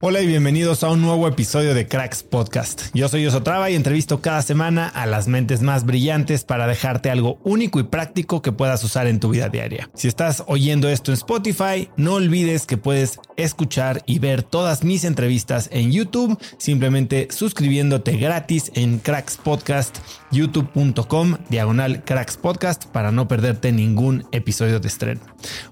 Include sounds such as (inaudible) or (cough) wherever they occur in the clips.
Hola y bienvenidos a un nuevo episodio de Cracks Podcast. Yo soy Osotrava y entrevisto cada semana a las mentes más brillantes para dejarte algo único y práctico que puedas usar en tu vida diaria. Si estás oyendo esto en Spotify, no olvides que puedes escuchar y ver todas mis entrevistas en YouTube simplemente suscribiéndote gratis en Cracks Podcast, youtube.com, diagonal Cracks Podcast para no perderte ningún episodio de estreno.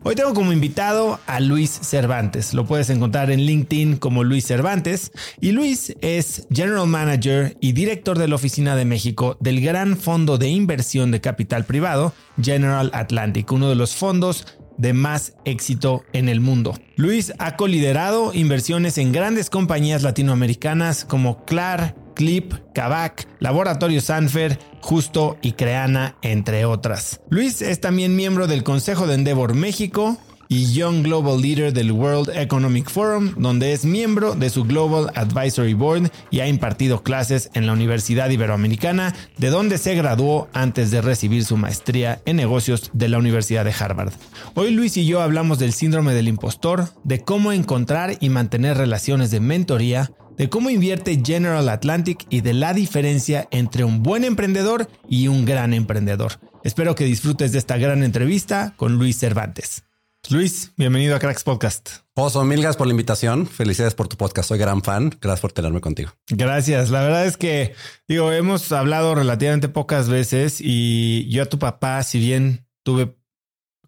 Hoy tengo como invitado a Luis Cervantes. Lo puedes encontrar en LinkedIn como Luis Cervantes y Luis es General Manager y director de la Oficina de México del gran fondo de inversión de capital privado General Atlantic, uno de los fondos de más éxito en el mundo. Luis ha coliderado inversiones en grandes compañías latinoamericanas como Clar, Clip, Kavak, Laboratorio Sanfer, Justo y Creana, entre otras. Luis es también miembro del Consejo de Endeavor México, y Young Global Leader del World Economic Forum, donde es miembro de su Global Advisory Board y ha impartido clases en la Universidad Iberoamericana, de donde se graduó antes de recibir su maestría en negocios de la Universidad de Harvard. Hoy Luis y yo hablamos del síndrome del impostor, de cómo encontrar y mantener relaciones de mentoría, de cómo invierte General Atlantic y de la diferencia entre un buen emprendedor y un gran emprendedor. Espero que disfrutes de esta gran entrevista con Luis Cervantes. Luis, bienvenido a Cracks Podcast. Oso, mil gracias por la invitación. Felicidades por tu podcast. Soy gran fan. Gracias por tenerme contigo. Gracias. La verdad es que, digo, hemos hablado relativamente pocas veces y yo a tu papá, si bien tuve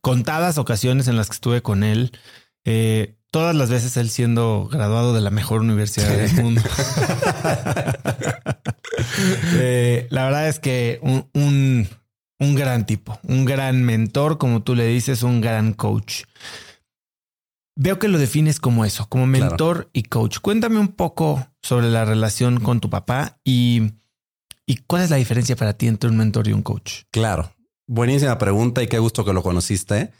contadas ocasiones en las que estuve con él, eh, todas las veces él siendo graduado de la mejor universidad del mundo. (laughs) (laughs) Eh, la verdad es que un un gran tipo, un gran mentor, como tú le dices, un gran coach. Veo que lo defines como eso, como mentor y coach. Cuéntame un poco sobre la relación con tu papá y, y cuál es la diferencia para ti entre un mentor y un coach. Claro, buenísima pregunta y qué gusto que lo conociste.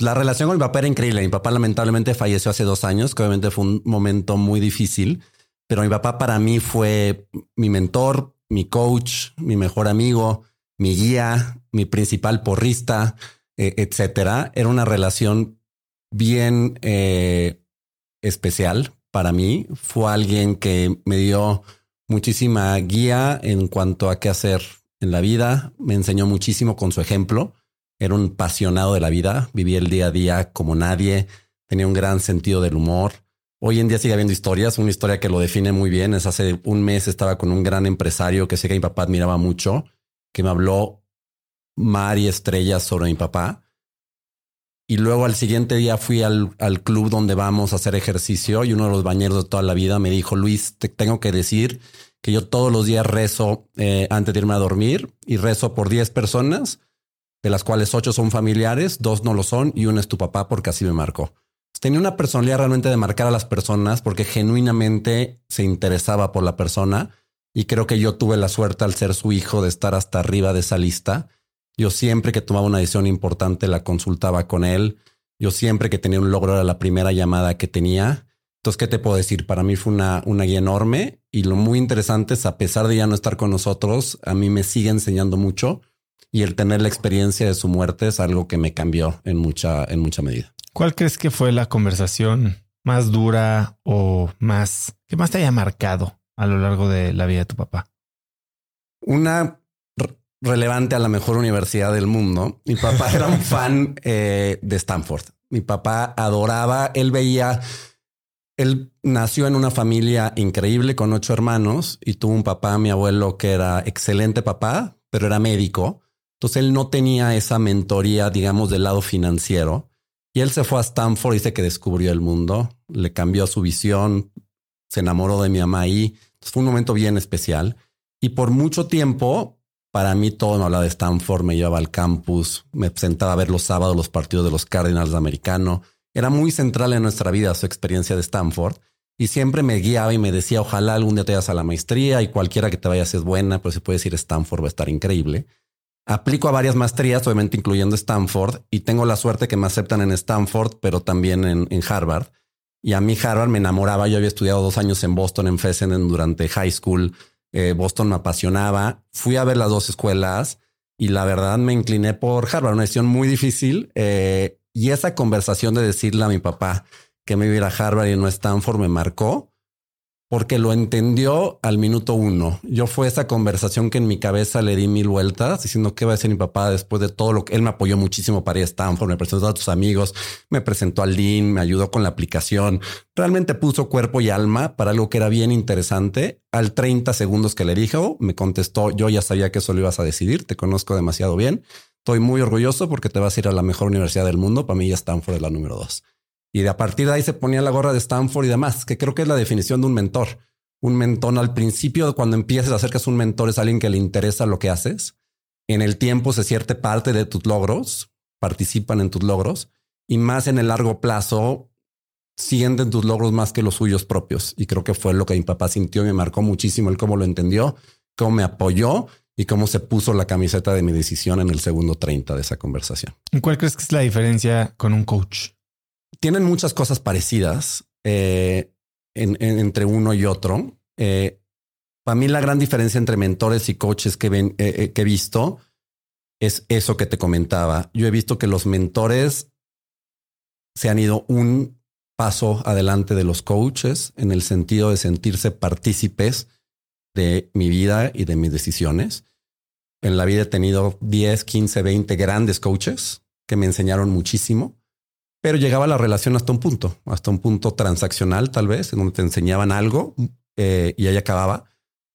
La relación con mi papá era increíble. Mi papá lamentablemente falleció hace dos años, que obviamente fue un momento muy difícil, pero mi papá para mí fue mi mentor, mi coach, mi mejor amigo, mi guía, mi principal porrista, eh, etcétera. Era una relación bien eh, especial para mí. Fue alguien que me dio muchísima guía en cuanto a qué hacer en la vida. Me enseñó muchísimo con su ejemplo. Era un apasionado de la vida. Vivía el día a día como nadie. Tenía un gran sentido del humor. Hoy en día sigue habiendo historias. Una historia que lo define muy bien es hace un mes estaba con un gran empresario que sé que mi papá admiraba mucho, que me habló mar y estrellas sobre mi papá. Y luego al siguiente día fui al, al, club donde vamos a hacer ejercicio y uno de los bañeros de toda la vida me dijo, Luis, te tengo que decir que yo todos los días rezo eh, antes de irme a dormir y rezo por 10 personas, de las cuales 8 son familiares, dos no lo son y uno es tu papá porque así me marcó. Tenía una personalidad realmente de marcar a las personas porque genuinamente se interesaba por la persona y creo que yo tuve la suerte al ser su hijo de estar hasta arriba de esa lista. Yo siempre que tomaba una decisión importante la consultaba con él. Yo siempre que tenía un logro era la primera llamada que tenía. Entonces, ¿qué te puedo decir? Para mí fue una, una guía enorme y lo muy interesante es, a pesar de ya no estar con nosotros, a mí me sigue enseñando mucho y el tener la experiencia de su muerte es algo que me cambió en mucha, en mucha medida. ¿Cuál crees que fue la conversación más dura o más que más te haya marcado a lo largo de la vida de tu papá? Una relevante a la mejor universidad del mundo. Mi papá era un (laughs) fan eh, de Stanford. Mi papá adoraba, él veía, él nació en una familia increíble con ocho hermanos y tuvo un papá, mi abuelo, que era excelente papá, pero era médico. Entonces él no tenía esa mentoría, digamos, del lado financiero. Y él se fue a Stanford, dice que descubrió el mundo, le cambió su visión, se enamoró de mi mamá ahí. fue un momento bien especial. Y por mucho tiempo, para mí todo me hablaba de Stanford, me llevaba al campus, me sentaba a ver los sábados los partidos de los Cardinals de americano. Era muy central en nuestra vida su experiencia de Stanford y siempre me guiaba y me decía, ojalá algún día te vayas a la maestría y cualquiera que te vayas es buena, pero si puedes ir a Stanford va a estar increíble. Aplico a varias maestrías, obviamente incluyendo Stanford, y tengo la suerte que me aceptan en Stanford, pero también en, Harvard. Y a mí Harvard me enamoraba. Yo había estudiado dos años en Boston, en Fessenden, durante high school. Eh, Boston me apasionaba. Fui a ver las dos escuelas y la verdad me incliné por Harvard, una decisión muy difícil. Eh, y esa conversación de decirle a mi papá que me iba a ir a Harvard y no a Stanford me marcó porque lo entendió al minuto uno. Yo fue esa conversación que en mi cabeza le di mil vueltas diciendo qué va a decir mi papá después de todo lo que él me apoyó muchísimo para ir a Stanford, me presentó a tus amigos, me presentó al Dean, me ayudó con la aplicación. Realmente puso cuerpo y alma para algo que era bien interesante. Al 30 segundos que le dijo, me contestó, yo ya sabía que eso lo ibas a decidir, te conozco demasiado bien. Estoy muy orgulloso porque te vas a ir a la mejor universidad del mundo. Para mí ya Stanford es la número dos. Y de a partir de ahí se ponía la gorra de Stanford y demás, que creo que es la definición de un mentor. Un mentor al principio, cuando empiezas a hacer que es un mentor, es alguien que le interesa lo que haces. En el tiempo se siente parte de tus logros, participan en tus logros y más en el largo plazo sienten tus logros más que los suyos propios. Y creo que fue lo que mi papá sintió y me marcó muchísimo el cómo lo entendió, cómo me apoyó y cómo se puso la camiseta de mi decisión en el segundo 30 de esa conversación. ¿Y cuál crees que es la diferencia con un coach? Tienen muchas cosas parecidas eh, entre uno y otro. Eh, para mí la gran diferencia entre mentores y coaches que, eh, que he visto es eso que te comentaba. Yo he visto que los mentores se han ido un paso adelante de los coaches en el sentido de sentirse partícipes de mi vida y de mis decisiones. En la vida he tenido 10, 15, 20 grandes coaches que me enseñaron muchísimo pero llegaba la relación hasta un punto, hasta un punto transaccional tal vez, en donde te enseñaban algo eh, y ahí acababa.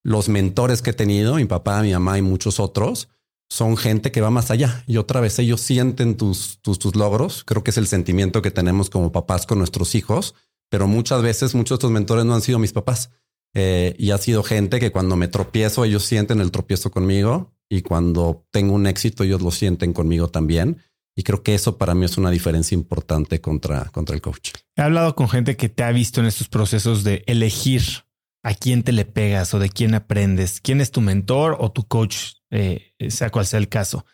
Los mentores que he tenido, mi papá, mi mamá y muchos otros, son gente que va más allá y otra vez ellos sienten tus, tus, tus logros. Creo que es el sentimiento que tenemos como papás con nuestros hijos, pero muchas veces muchos de estos mentores no han sido mis papás. Eh, y ha sido gente que cuando me tropiezo, ellos sienten el tropiezo conmigo y cuando tengo un éxito, ellos lo sienten conmigo también. Y creo que eso para mí es una diferencia importante contra, contra el coach. He hablado con gente que te ha visto en estos procesos de elegir a quién te le pegas o de quién aprendes, quién es tu mentor o tu coach, eh, sea cual sea el caso.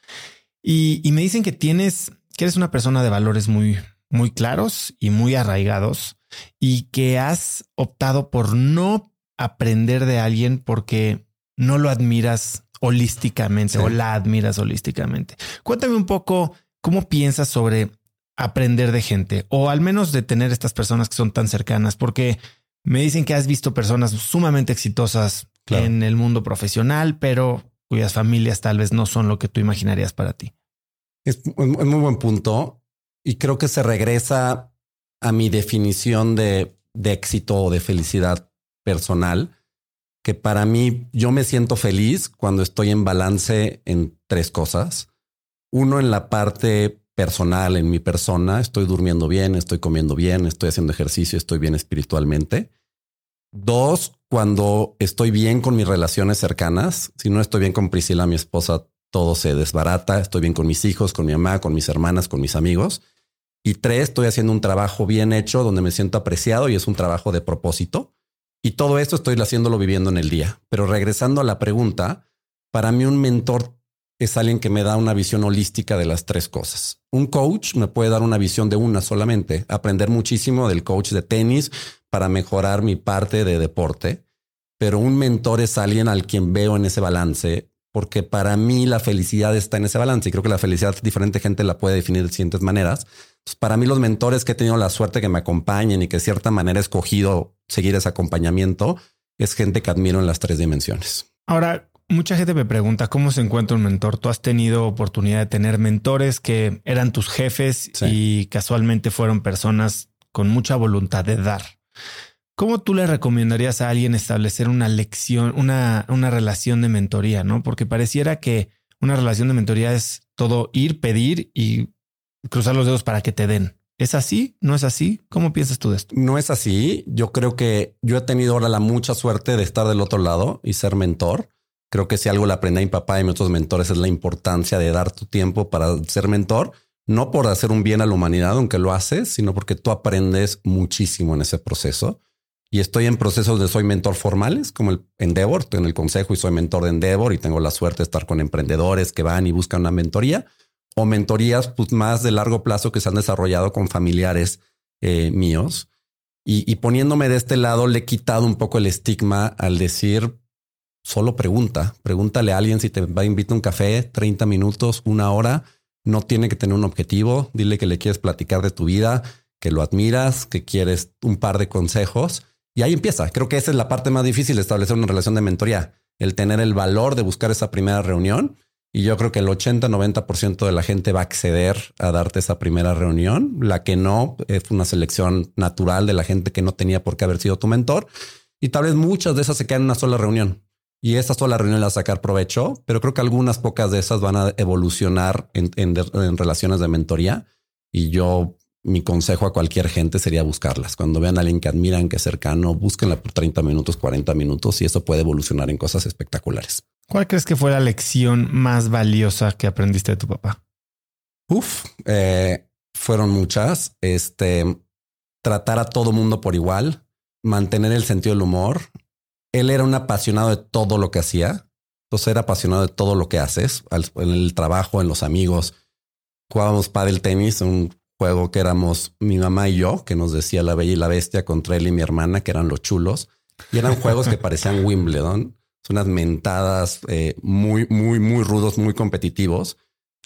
Y, y, me dicen que tienes, que eres una persona de valores muy, muy claros y muy arraigados y que has optado por no aprender de alguien porque no lo admiras holísticamente o la admiras holísticamente. Cuéntame un poco ¿Cómo piensas sobre aprender de gente o al menos de tener estas personas que son tan cercanas? Porque me dicen que has visto personas sumamente exitosas en el mundo profesional, pero cuyas familias tal vez no son lo que tú imaginarías para ti. Es un muy buen punto y creo que se regresa a mi definición de, de éxito o de felicidad personal, que para mí yo me siento feliz cuando estoy en balance en tres cosas. Uno en la parte personal, en mi persona, estoy durmiendo bien, estoy comiendo bien, estoy haciendo ejercicio, estoy bien espiritualmente. Dos, cuando estoy bien con mis relaciones cercanas. Si no estoy bien con Priscila, mi esposa, todo se desbarata. Estoy bien con mis hijos, con mi mamá, con mis hermanas, con mis amigos. Y tres, estoy haciendo un trabajo bien hecho donde me siento apreciado y es un trabajo de propósito. Y todo esto estoy haciéndolo viviendo en el día. Pero regresando a la pregunta, para mí un mentor es alguien que me da una visión holística de las tres cosas. Un coach me puede dar una visión de una solamente, aprender muchísimo del coach de tenis para mejorar mi parte de deporte, pero un mentor es alguien al quien veo en ese balance, porque para mí la felicidad está en ese balance y creo que la felicidad diferente gente la puede definir de distintas maneras. para mí los mentores que he tenido la suerte que me acompañen y que de cierta manera he escogido seguir ese acompañamiento es gente que admiro en las tres dimensiones. Ahora, Mucha gente me pregunta cómo se encuentra un mentor. Tú has tenido oportunidad de tener mentores que eran tus jefes y casualmente fueron personas con mucha voluntad de dar. ¿Cómo tú le recomendarías a alguien establecer una lección, una, una relación de mentoría? No, porque pareciera que una relación de mentoría es todo ir, pedir y cruzar los dedos para que te den. ¿Es así? ¿No es así? ¿Cómo piensas tú de esto? No es así. Yo creo que yo he tenido ahora la mucha suerte de estar del otro lado y ser mentor. Creo que si algo le aprendí a mi papá y a mis mentores es la importancia de dar tu tiempo para ser mentor, no por hacer un bien a la humanidad, aunque lo haces, sino porque tú aprendes muchísimo en ese proceso. Y estoy en procesos de soy mentor formales, como el Endeavor, estoy en el consejo y soy mentor de Endeavor y tengo la suerte de estar con emprendedores que van y buscan una mentoría o mentorías pues, más de largo plazo que se han desarrollado con familiares eh, míos. Y poniéndome de este lado, le he quitado un poco el estigma al decir, solo pregunta, pregúntale a alguien si te va a invitar un café, 30 minutos, una hora, no tiene que tener un objetivo, dile que le quieres platicar de tu vida, que lo admiras, que quieres un par de consejos y ahí empieza. Creo que esa es la parte más difícil de establecer una relación de mentoría, el tener el valor de buscar esa primera reunión. Y yo creo que el 80-90% de la gente va a acceder a darte esa primera reunión. La que no es una selección natural de la gente que no tenía por qué haber sido tu mentor. Y tal vez muchas de esas se quedan en una sola reunión y esa sola reunión la sacar provecho, pero creo que algunas pocas de esas van a evolucionar en, relaciones de mentoría. Y yo, mi consejo a cualquier gente sería buscarlas. Cuando vean a alguien que admiran, que es cercano, búsquenla por 30 minutos, 40 minutos y eso puede evolucionar en cosas espectaculares. ¿Cuál crees que fue la lección más valiosa que aprendiste de tu papá? Uf, eh, fueron muchas. Este, tratar a todo mundo por igual, mantener el sentido del humor, él era un apasionado de todo lo que hacía. Entonces era apasionado de todo lo que haces, en el trabajo, en los amigos. Jugábamos pádel tenis, un juego que éramos mi mamá y yo, que nos decía la bella y la bestia contra él y mi hermana, que eran los chulos. Y eran juegos que parecían (laughs) Wimbledon. Son unas mentadas eh, muy, muy, muy rudos, muy competitivos.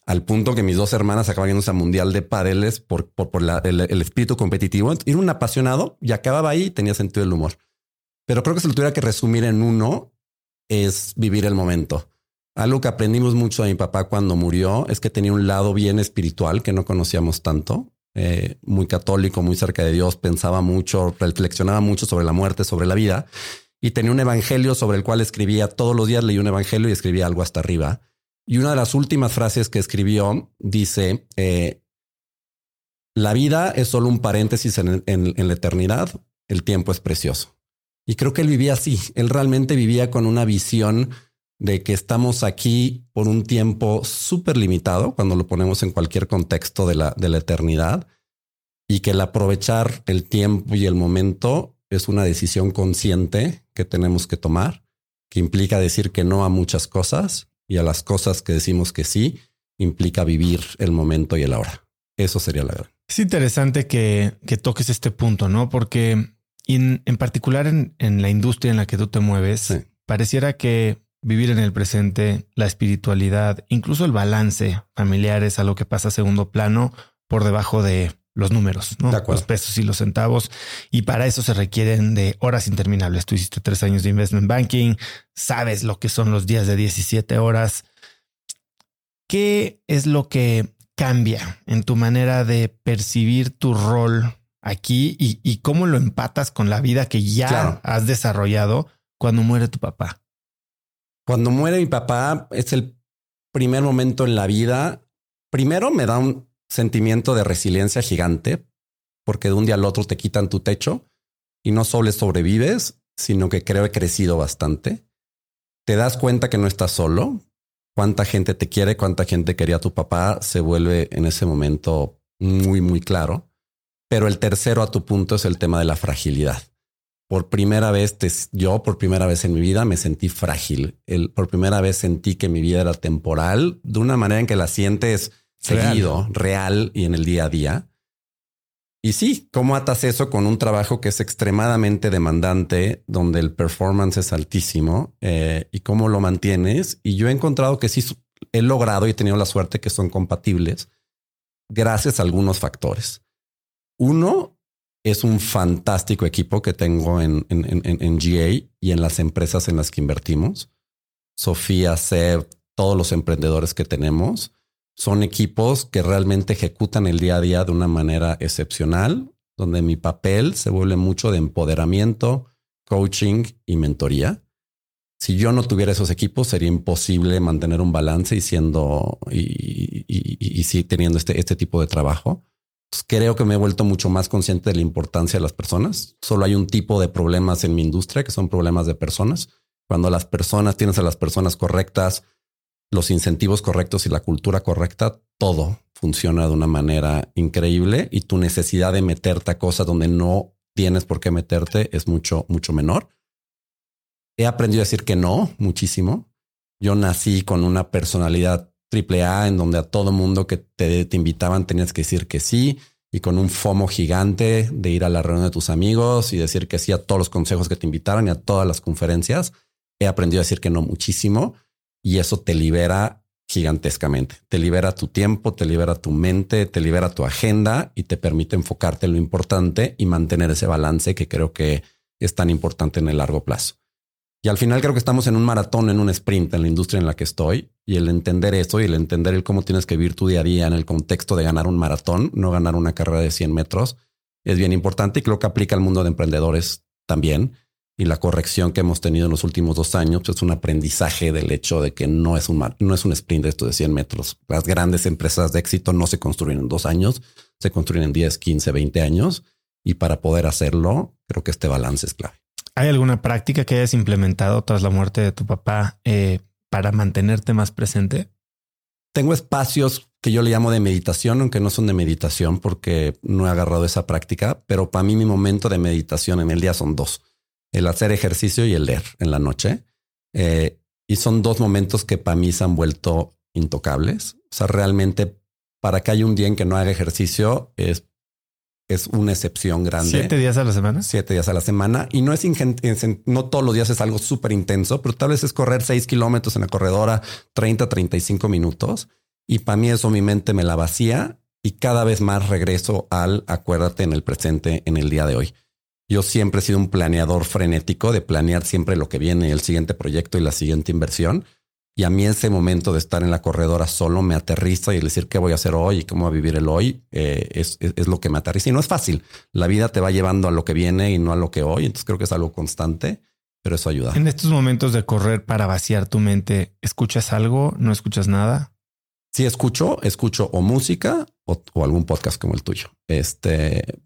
Al punto que mis dos hermanas acaban yendo a mundial de padeles por, por, el, el, espíritu competitivo. Era un apasionado y acababa ahí y tenía sentido del humor. Pero creo que si lo tuviera que resumir en uno, es vivir el momento. Algo que aprendimos mucho de mi papá cuando murió es que tenía un lado bien espiritual que no conocíamos tanto, eh, muy católico, muy cerca de Dios, pensaba mucho, reflexionaba mucho sobre la muerte, sobre la vida, y tenía un evangelio sobre el cual escribía todos los días, leía un evangelio y escribía algo hasta arriba. Y una de las últimas frases que escribió dice, eh, la vida es solo un paréntesis en la eternidad, el tiempo es precioso. Y creo que él vivía así. Él realmente vivía con una visión de que estamos aquí por un tiempo súper limitado cuando lo ponemos en cualquier contexto de la, de la eternidad y que el aprovechar el tiempo y el momento es una decisión consciente que tenemos que tomar, que implica decir que no a muchas cosas y a las cosas que decimos que sí, implica vivir el momento y el ahora. Eso sería la verdad. Es interesante que, que toques este punto, ¿no? Porque y en, particular en, la industria en la que tú te mueves, pareciera que vivir en el presente, la espiritualidad, incluso el balance familiar es algo que pasa a segundo plano por debajo de los números, ¿no? los pesos y los centavos. Y para eso se requieren de horas interminables. Tú hiciste tres años de investment banking, sabes lo que son los días de 17 horas. ¿Qué es lo que cambia en tu manera de percibir tu rol aquí y, cómo lo empatas con la vida que ya has desarrollado cuando muere tu papá. Cuando muere mi papá es el primer momento en la vida. Primero me da un sentimiento de resiliencia gigante porque de un día al otro te quitan tu techo y no solo sobrevives, sino que creo he crecido bastante. Te das cuenta que no estás solo. Cuánta gente te quiere, cuánta gente quería a tu papá, se vuelve en ese momento muy, muy claro. Pero el tercero a tu punto es el tema de la fragilidad. Por primera vez, yo por primera vez en mi vida me sentí frágil. El, por primera vez sentí que mi vida era temporal de una manera en que la sientes seguido, real y en el día a día. Y sí, ¿cómo atas eso con un trabajo que es extremadamente demandante, donde el performance es altísimo eh, y cómo lo mantienes? Y yo he encontrado que sí he logrado y he tenido la suerte que son compatibles gracias a algunos factores. Uno es un fantástico equipo que tengo en, en, GA y en las empresas en las que invertimos. Sofía, Seb, todos los emprendedores que tenemos son equipos que realmente ejecutan el día a día de una manera excepcional, donde mi papel se vuelve mucho de empoderamiento, coaching y mentoría. Si yo no tuviera esos equipos, sería imposible mantener un balance y siendo y, y, teniendo este, este tipo de trabajo. Creo que me he vuelto mucho más consciente de la importancia de las personas. Solo hay un tipo de problemas en mi industria que son problemas de personas. Cuando las personas tienes a las personas correctas, los incentivos correctos y la cultura correcta, todo funciona de una manera increíble y tu necesidad de meterte a cosas donde no tienes por qué meterte es mucho, mucho menor. He aprendido a decir que no muchísimo. Yo nací con una personalidad triple A en donde a todo mundo que te, te invitaban tenías que decir que sí y con un FOMO gigante de ir a la reunión de tus amigos y decir que sí a todos los consejos que te invitaron y a todas las conferencias. He aprendido a decir que no muchísimo y eso te libera gigantescamente. Te libera tu tiempo, te libera tu mente, te libera tu agenda y te permite enfocarte en lo importante y mantener ese balance que creo que es tan importante en el largo plazo. Y al final creo que estamos en un maratón, en un sprint en la industria en la que estoy y el entender eso y el entender el cómo tienes que vivir tu día a día en el contexto de ganar un maratón, no ganar una carrera de 100 metros, es bien importante y creo que aplica al mundo de emprendedores también y la corrección que hemos tenido en los últimos dos años pues, es un aprendizaje del hecho de que no es un, no es un sprint de esto de 100 metros. Las grandes empresas de éxito no se construyen en dos años, se construyen en 10, 15, 20 años. Y para poder hacerlo, creo que este balance es clave. ¿Hay alguna práctica que hayas implementado tras la muerte de tu papá eh, para mantenerte más presente? Tengo espacios que yo le llamo de meditación, aunque no son de meditación porque no he agarrado esa práctica, pero para mí mi momento de meditación en el día son dos el hacer ejercicio y el leer en la noche. Eh, y son dos momentos que para mí se han vuelto intocables. O sea, realmente para que haya un día en que no haga ejercicio es, es una excepción grande. Siete días a la semana. Siete días a la semana. Y no es no todos los días es algo súper intenso, pero tal vez es correr seis kilómetros en la corredora, 30, 35 minutos. Y para mí eso mi mente me la vacía y cada vez más regreso al acuérdate en el presente, en el día de hoy. Yo siempre he sido un planeador frenético de planear siempre lo que viene, el siguiente proyecto y la siguiente inversión. Y a mí ese momento de estar en la corredora solo me aterriza y decir qué voy a hacer hoy y cómo va a vivir el hoy eh, es, lo que me aterriza. Y no es fácil. La vida te va llevando a lo que viene y no a lo que hoy. Entonces creo que es algo constante, pero eso ayuda. En estos momentos de correr para vaciar tu mente, ¿escuchas algo? ¿No escuchas nada? Sí, escucho, escucho o música o, o algún podcast como el tuyo. Este,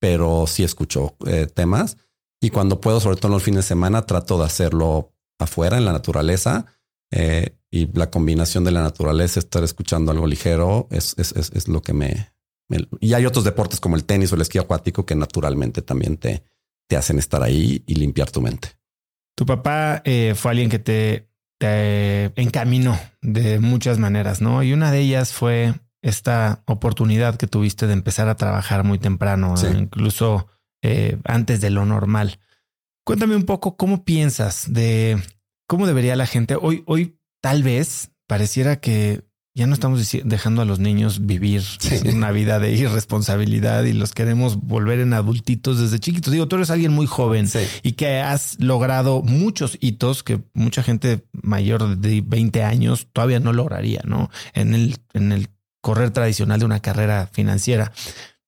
pero sí escucho eh, temas y cuando puedo, sobre todo en los fines de semana, trato de hacerlo afuera, en la naturaleza. Eh, y la combinación de la naturaleza, estar escuchando algo ligero, es, es, es, lo que me, Y hay otros deportes como el tenis o el esquí acuático que naturalmente también te, te hacen estar ahí y limpiar tu mente. Tu papá eh, fue alguien que te, te encaminó de muchas maneras, ¿no? Y una de ellas fue esta oportunidad que tuviste de empezar a trabajar muy temprano, incluso eh, antes de lo normal. Cuéntame un poco cómo piensas de cómo debería la gente hoy, hoy tal vez pareciera que ya no estamos dejando a los niños vivir una vida de irresponsabilidad y los queremos volver en adultitos desde chiquitos. Digo, tú eres alguien muy joven y que has logrado muchos hitos que mucha gente mayor de 20 años todavía no lograría, ¿no? En el, en el correr tradicional de una carrera financiera.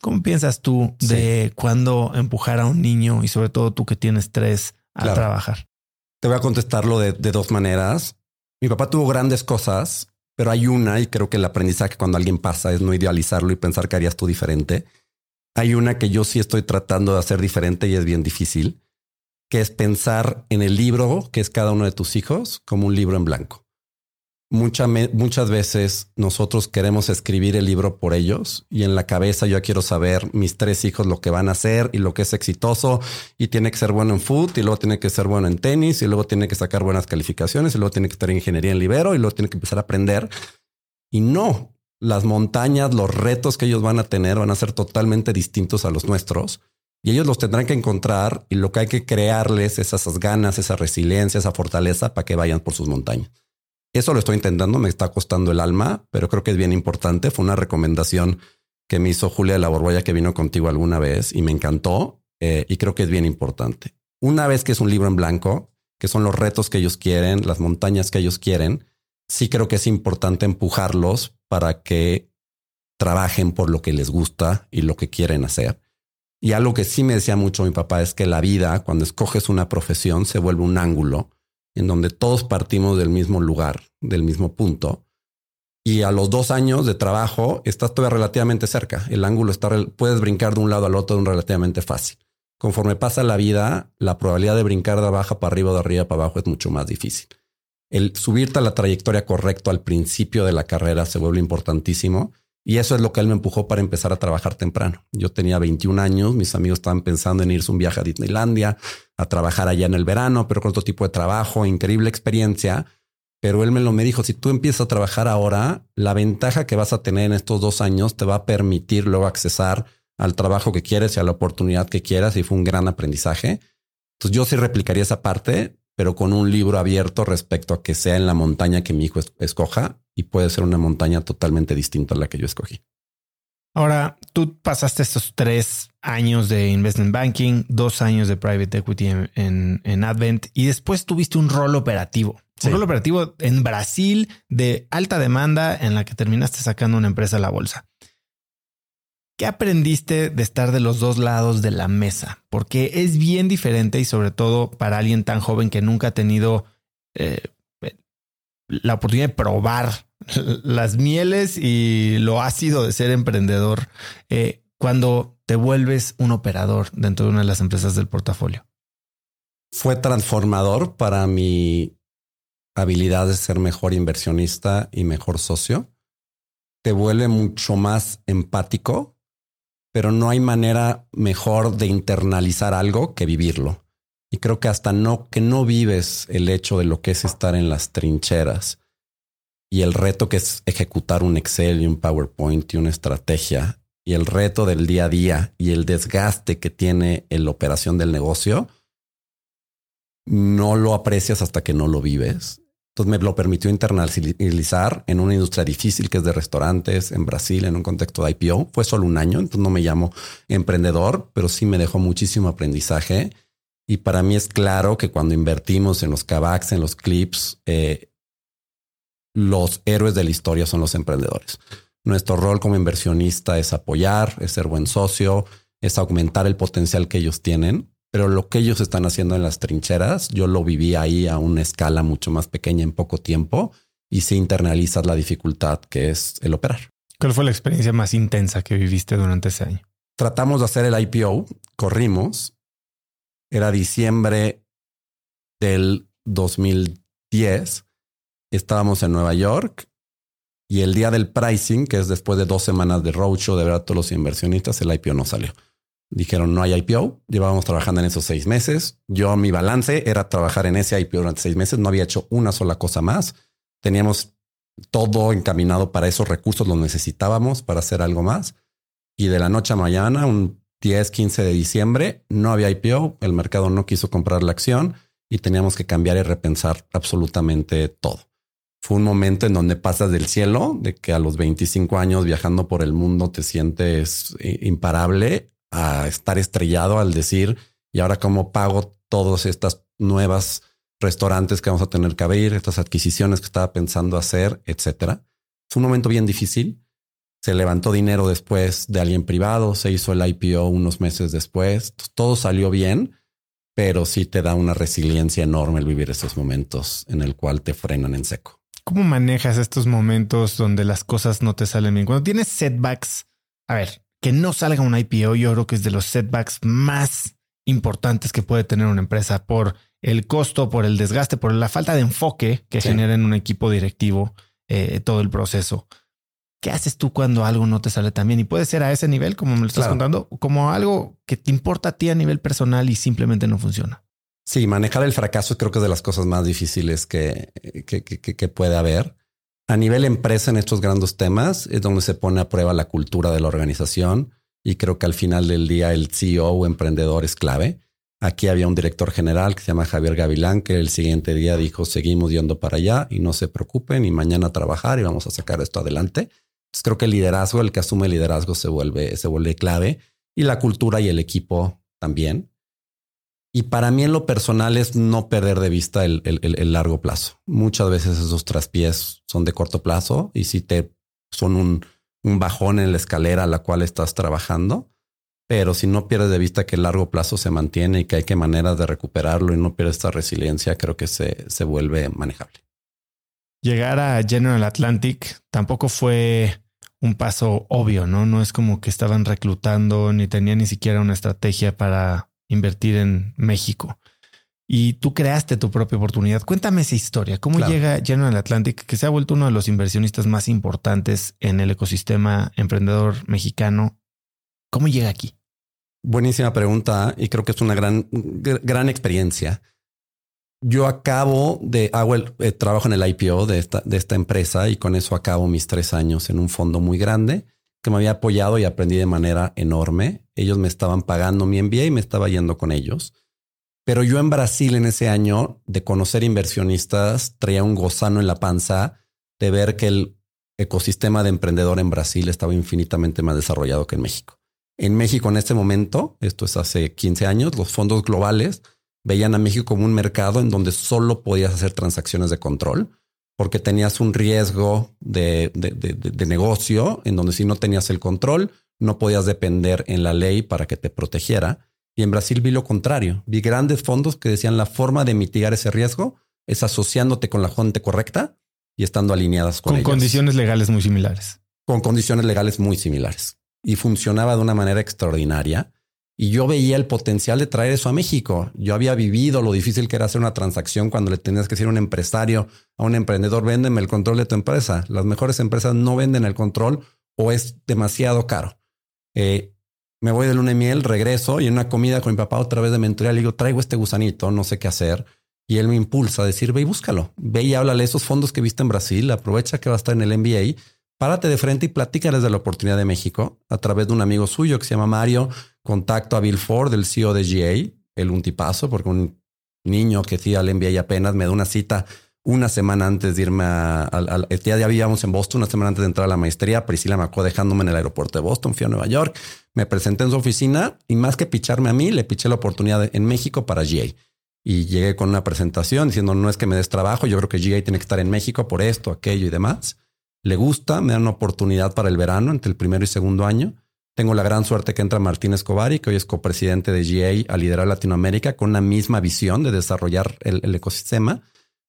¿Cómo piensas tú de cuándo empujar a un niño y sobre todo tú que tienes tres a trabajar? Te voy a contestarlo de, de dos maneras. Mi papá tuvo grandes cosas, pero hay una, y creo que el aprendizaje cuando alguien pasa es no idealizarlo y pensar que harías tú diferente. Hay una que yo sí estoy tratando de hacer diferente y es bien difícil. que es pensar en el libro que es cada uno de tus hijos como un libro en blanco. Muchas veces nosotros queremos escribir el libro por ellos y en la cabeza yo quiero saber mis tres hijos lo que van a hacer y lo que es exitoso y tiene que ser bueno en fútbol y luego tiene que ser bueno en tenis y luego tiene que sacar buenas calificaciones y luego tiene que estar en ingeniería en libero y luego tiene que empezar a aprender. Y no, las montañas, los retos que ellos van a tener van a ser totalmente distintos a los nuestros y ellos los tendrán que encontrar y lo que hay que crearles es esas ganas, esa resiliencia, esa fortaleza para que vayan por sus montañas. Eso lo estoy intentando, me está costando el alma, pero creo que es bien importante. Fue una recomendación que me hizo Julia de la que vino contigo alguna vez y me encantó eh, y creo que es bien importante. Una vez que es un libro en blanco, que son los retos que ellos quieren, las montañas que ellos quieren, sí creo que es importante empujarlos para que trabajen por lo que les gusta y lo que quieren hacer y algo que sí me decía mucho mi papá es que la vida, cuando escoges una profesión, se vuelve un ángulo en donde todos partimos del mismo lugar, del mismo punto. Y a los dos años de trabajo estás todavía relativamente cerca. El ángulo está, puedes brincar de un lado al otro de un relativamente fácil. Conforme pasa la vida, la probabilidad de brincar de abajo para arriba de arriba para abajo es mucho más difícil. El subirte a la trayectoria correcta al principio de la carrera se vuelve importantísimo y eso es lo que él me empujó para empezar a trabajar temprano. Yo tenía 21 años, mis amigos estaban pensando en irse un viaje a Disneylandia, a trabajar allá en el verano, pero con otro tipo de trabajo, increíble experiencia. Pero él me lo me dijo, si tú empiezas a trabajar ahora, la ventaja que vas a tener en estos dos años te va a permitir luego accesar al trabajo que quieres y a la oportunidad que quieras. Y fue un gran aprendizaje. Entonces yo sí replicaría esa parte, pero con un libro abierto respecto a que sea en la montaña que mi hijo escoja y puede ser una montaña totalmente distinta a la que yo escogí. Ahora, tú pasaste estos tres años de investment banking, dos años de private equity en, Advent y después tuviste un rol operativo. Un rol operativo en Brasil de alta demanda en la que terminaste sacando una empresa a la bolsa. ¿Qué aprendiste de estar de los dos lados de la mesa? Porque es bien diferente y sobre todo para alguien tan joven que nunca ha tenido eh, la oportunidad de probar las mieles y lo ácido de ser emprendedor eh, cuando te vuelves un operador dentro de una de las empresas del portafolio? Fue transformador para mi habilidad de ser mejor inversionista y mejor socio. Te vuelve mucho más empático, pero no hay manera mejor de internalizar algo que vivirlo. Y creo que hasta no, que no vives el hecho de lo que es estar en las trincheras y el reto que es ejecutar un Excel y un PowerPoint y una estrategia y el reto del día a día y el desgaste que tiene en la operación del negocio, no lo aprecias hasta que no lo vives. Entonces me lo permitió internalizar en una industria difícil que es de restaurantes en Brasil, en un contexto de IPO. Fue solo un año, entonces no me llamo emprendedor, pero sí me dejó muchísimo aprendizaje. Y para mí es claro que cuando invertimos en los Kavaks, en los clips, eh, los héroes de la historia son los emprendedores. Nuestro rol como inversionista es apoyar, es ser buen socio, es aumentar el potencial que ellos tienen, pero lo que ellos están haciendo en las trincheras, yo lo viví ahí a una escala mucho más pequeña en poco tiempo y se internaliza la dificultad que es el operar. ¿Cuál fue la experiencia más intensa que viviste durante ese año? Tratamos de hacer el IPO, corrimos, era diciembre del 2010 estábamos en Nueva York y el día del pricing, que es después de dos semanas de roadshow de ver a todos los inversionistas, el IPO no salió. Dijeron no hay IPO. Llevábamos trabajando en esos seis meses. Yo, mi balance era trabajar en ese IPO durante seis meses. No había hecho una sola cosa más. Teníamos todo encaminado para esos recursos, los necesitábamos para hacer algo más. Y de la noche a mañana, un 10, 15 de diciembre, no había IPO. El mercado no quiso comprar la acción y teníamos que cambiar y repensar absolutamente todo fue un momento en donde pasas del cielo, de que a los 25 años viajando por el mundo te sientes eh, imparable, a estar estrellado al decir, y ahora cómo pago todas estas nuevas restaurantes que vamos a tener que abrir, estas adquisiciones que estaba pensando hacer, etcétera. Fue un momento bien difícil. Se levantó dinero después de alguien privado, se hizo el IPO unos meses después. Todo salió bien, pero sí te da una resiliencia enorme el vivir esos momentos en el cual te frenan en seco. ¿Cómo manejas estos momentos donde las cosas no te salen bien? Cuando tienes setbacks, a ver, que no salga un IPO, yo creo que es de los setbacks más importantes que puede tener una empresa por el costo, por el desgaste, por la falta de enfoque que genera en un equipo directivo eh, todo el proceso. ¿Qué haces tú cuando algo no te sale tan bien? Y puede ser a ese nivel, como me lo estás contando, como algo que te importa a ti a nivel personal y simplemente no funciona. Sí, manejar el fracaso creo que es de las cosas más difíciles que, que, que puede haber. A nivel empresa en estos grandes temas es donde se pone a prueba la cultura de la organización y creo que al final del día el CEO o emprendedor es clave. Aquí había un director general que se llama Javier Gavilán, que el siguiente día dijo, seguimos yendo para allá y no se preocupen y mañana a trabajar y vamos a sacar esto adelante. Entonces creo que el liderazgo, el que asume el liderazgo se vuelve, se vuelve clave y la cultura y el equipo también. Y para mí en lo personal es no perder de vista el, el largo plazo. Muchas veces esos traspiés son de corto plazo y si te son un, un bajón en la escalera a la cual estás trabajando, pero si no pierdes de vista que el largo plazo se mantiene y que hay que maneras de recuperarlo y no pierdes esta resiliencia, creo que se, se vuelve manejable. Llegar a General Atlantic tampoco fue un paso obvio, ¿no? No es como que estaban reclutando ni tenían ni siquiera una estrategia para invertir en México. Y tú creaste tu propia oportunidad. Cuéntame esa historia. ¿Cómo llega General Atlantic, que se ha vuelto uno de los inversionistas más importantes en el ecosistema emprendedor mexicano? ¿Cómo llega aquí? Buenísima pregunta y creo que es una gran, gran experiencia. Yo acabo de, hago el, eh, trabajo en el IPO de esta, de esta empresa y con eso acabo mis tres años en un fondo muy grande que me había apoyado y aprendí de manera enorme. Ellos me estaban pagando mi MBA y me estaba yendo con ellos. Pero yo en Brasil en ese año de conocer inversionistas traía un gozano en la panza de ver que el ecosistema de emprendedor en Brasil estaba infinitamente más desarrollado que en México. En México en este momento, esto es hace 15 años, los fondos globales veían a México como un mercado en donde solo podías hacer transacciones de control porque tenías un riesgo de, negocio en donde si no tenías el control, no podías depender en la ley para que te protegiera. Y en Brasil vi lo contrario. Vi grandes fondos que decían la forma de mitigar ese riesgo es asociándote con la gente correcta y estando alineadas con, con condiciones legales muy similares. Con condiciones legales muy similares y funcionaba de una manera extraordinaria. Y yo veía el potencial de traer eso a México. Yo había vivido lo difícil que era hacer una transacción cuando le tenías que decir a un empresario, a un emprendedor, véndeme el control de tu empresa. Las mejores empresas no venden el control o es demasiado caro. Eh, me voy de luna miel, regreso y en una comida con mi papá otra vez de mentoría le digo, traigo este gusanito, no sé qué hacer. Y él me impulsa a decir, ve y búscalo. Ve y háblale esos fondos que viste en Brasil, aprovecha que va a estar en el MBA párate de frente y platícales de la oportunidad de México a través de un amigo suyo que se llama Mario. Contacto a Bill Ford, el CEO de GA, el un tipazo, porque un niño que sí al MBA apenas me da una cita una semana antes de irme al... Ya, ya habíamos en Boston, una semana antes de entrar a la maestría. Priscila me acabó dejándome en el aeropuerto de Boston, fui a Nueva York, me presenté en su oficina y más que picharme a mí, le piché la oportunidad en México para GA. Y llegué con una presentación diciendo, no es que me des trabajo, yo creo que GA tiene que estar en México por esto, aquello y demás le gusta, me dan una oportunidad para el verano entre el primero y segundo año. Tengo la gran suerte que entra Martín Escobar y que hoy es copresidente de GA a liderar Latinoamérica con la misma visión de desarrollar el, ecosistema.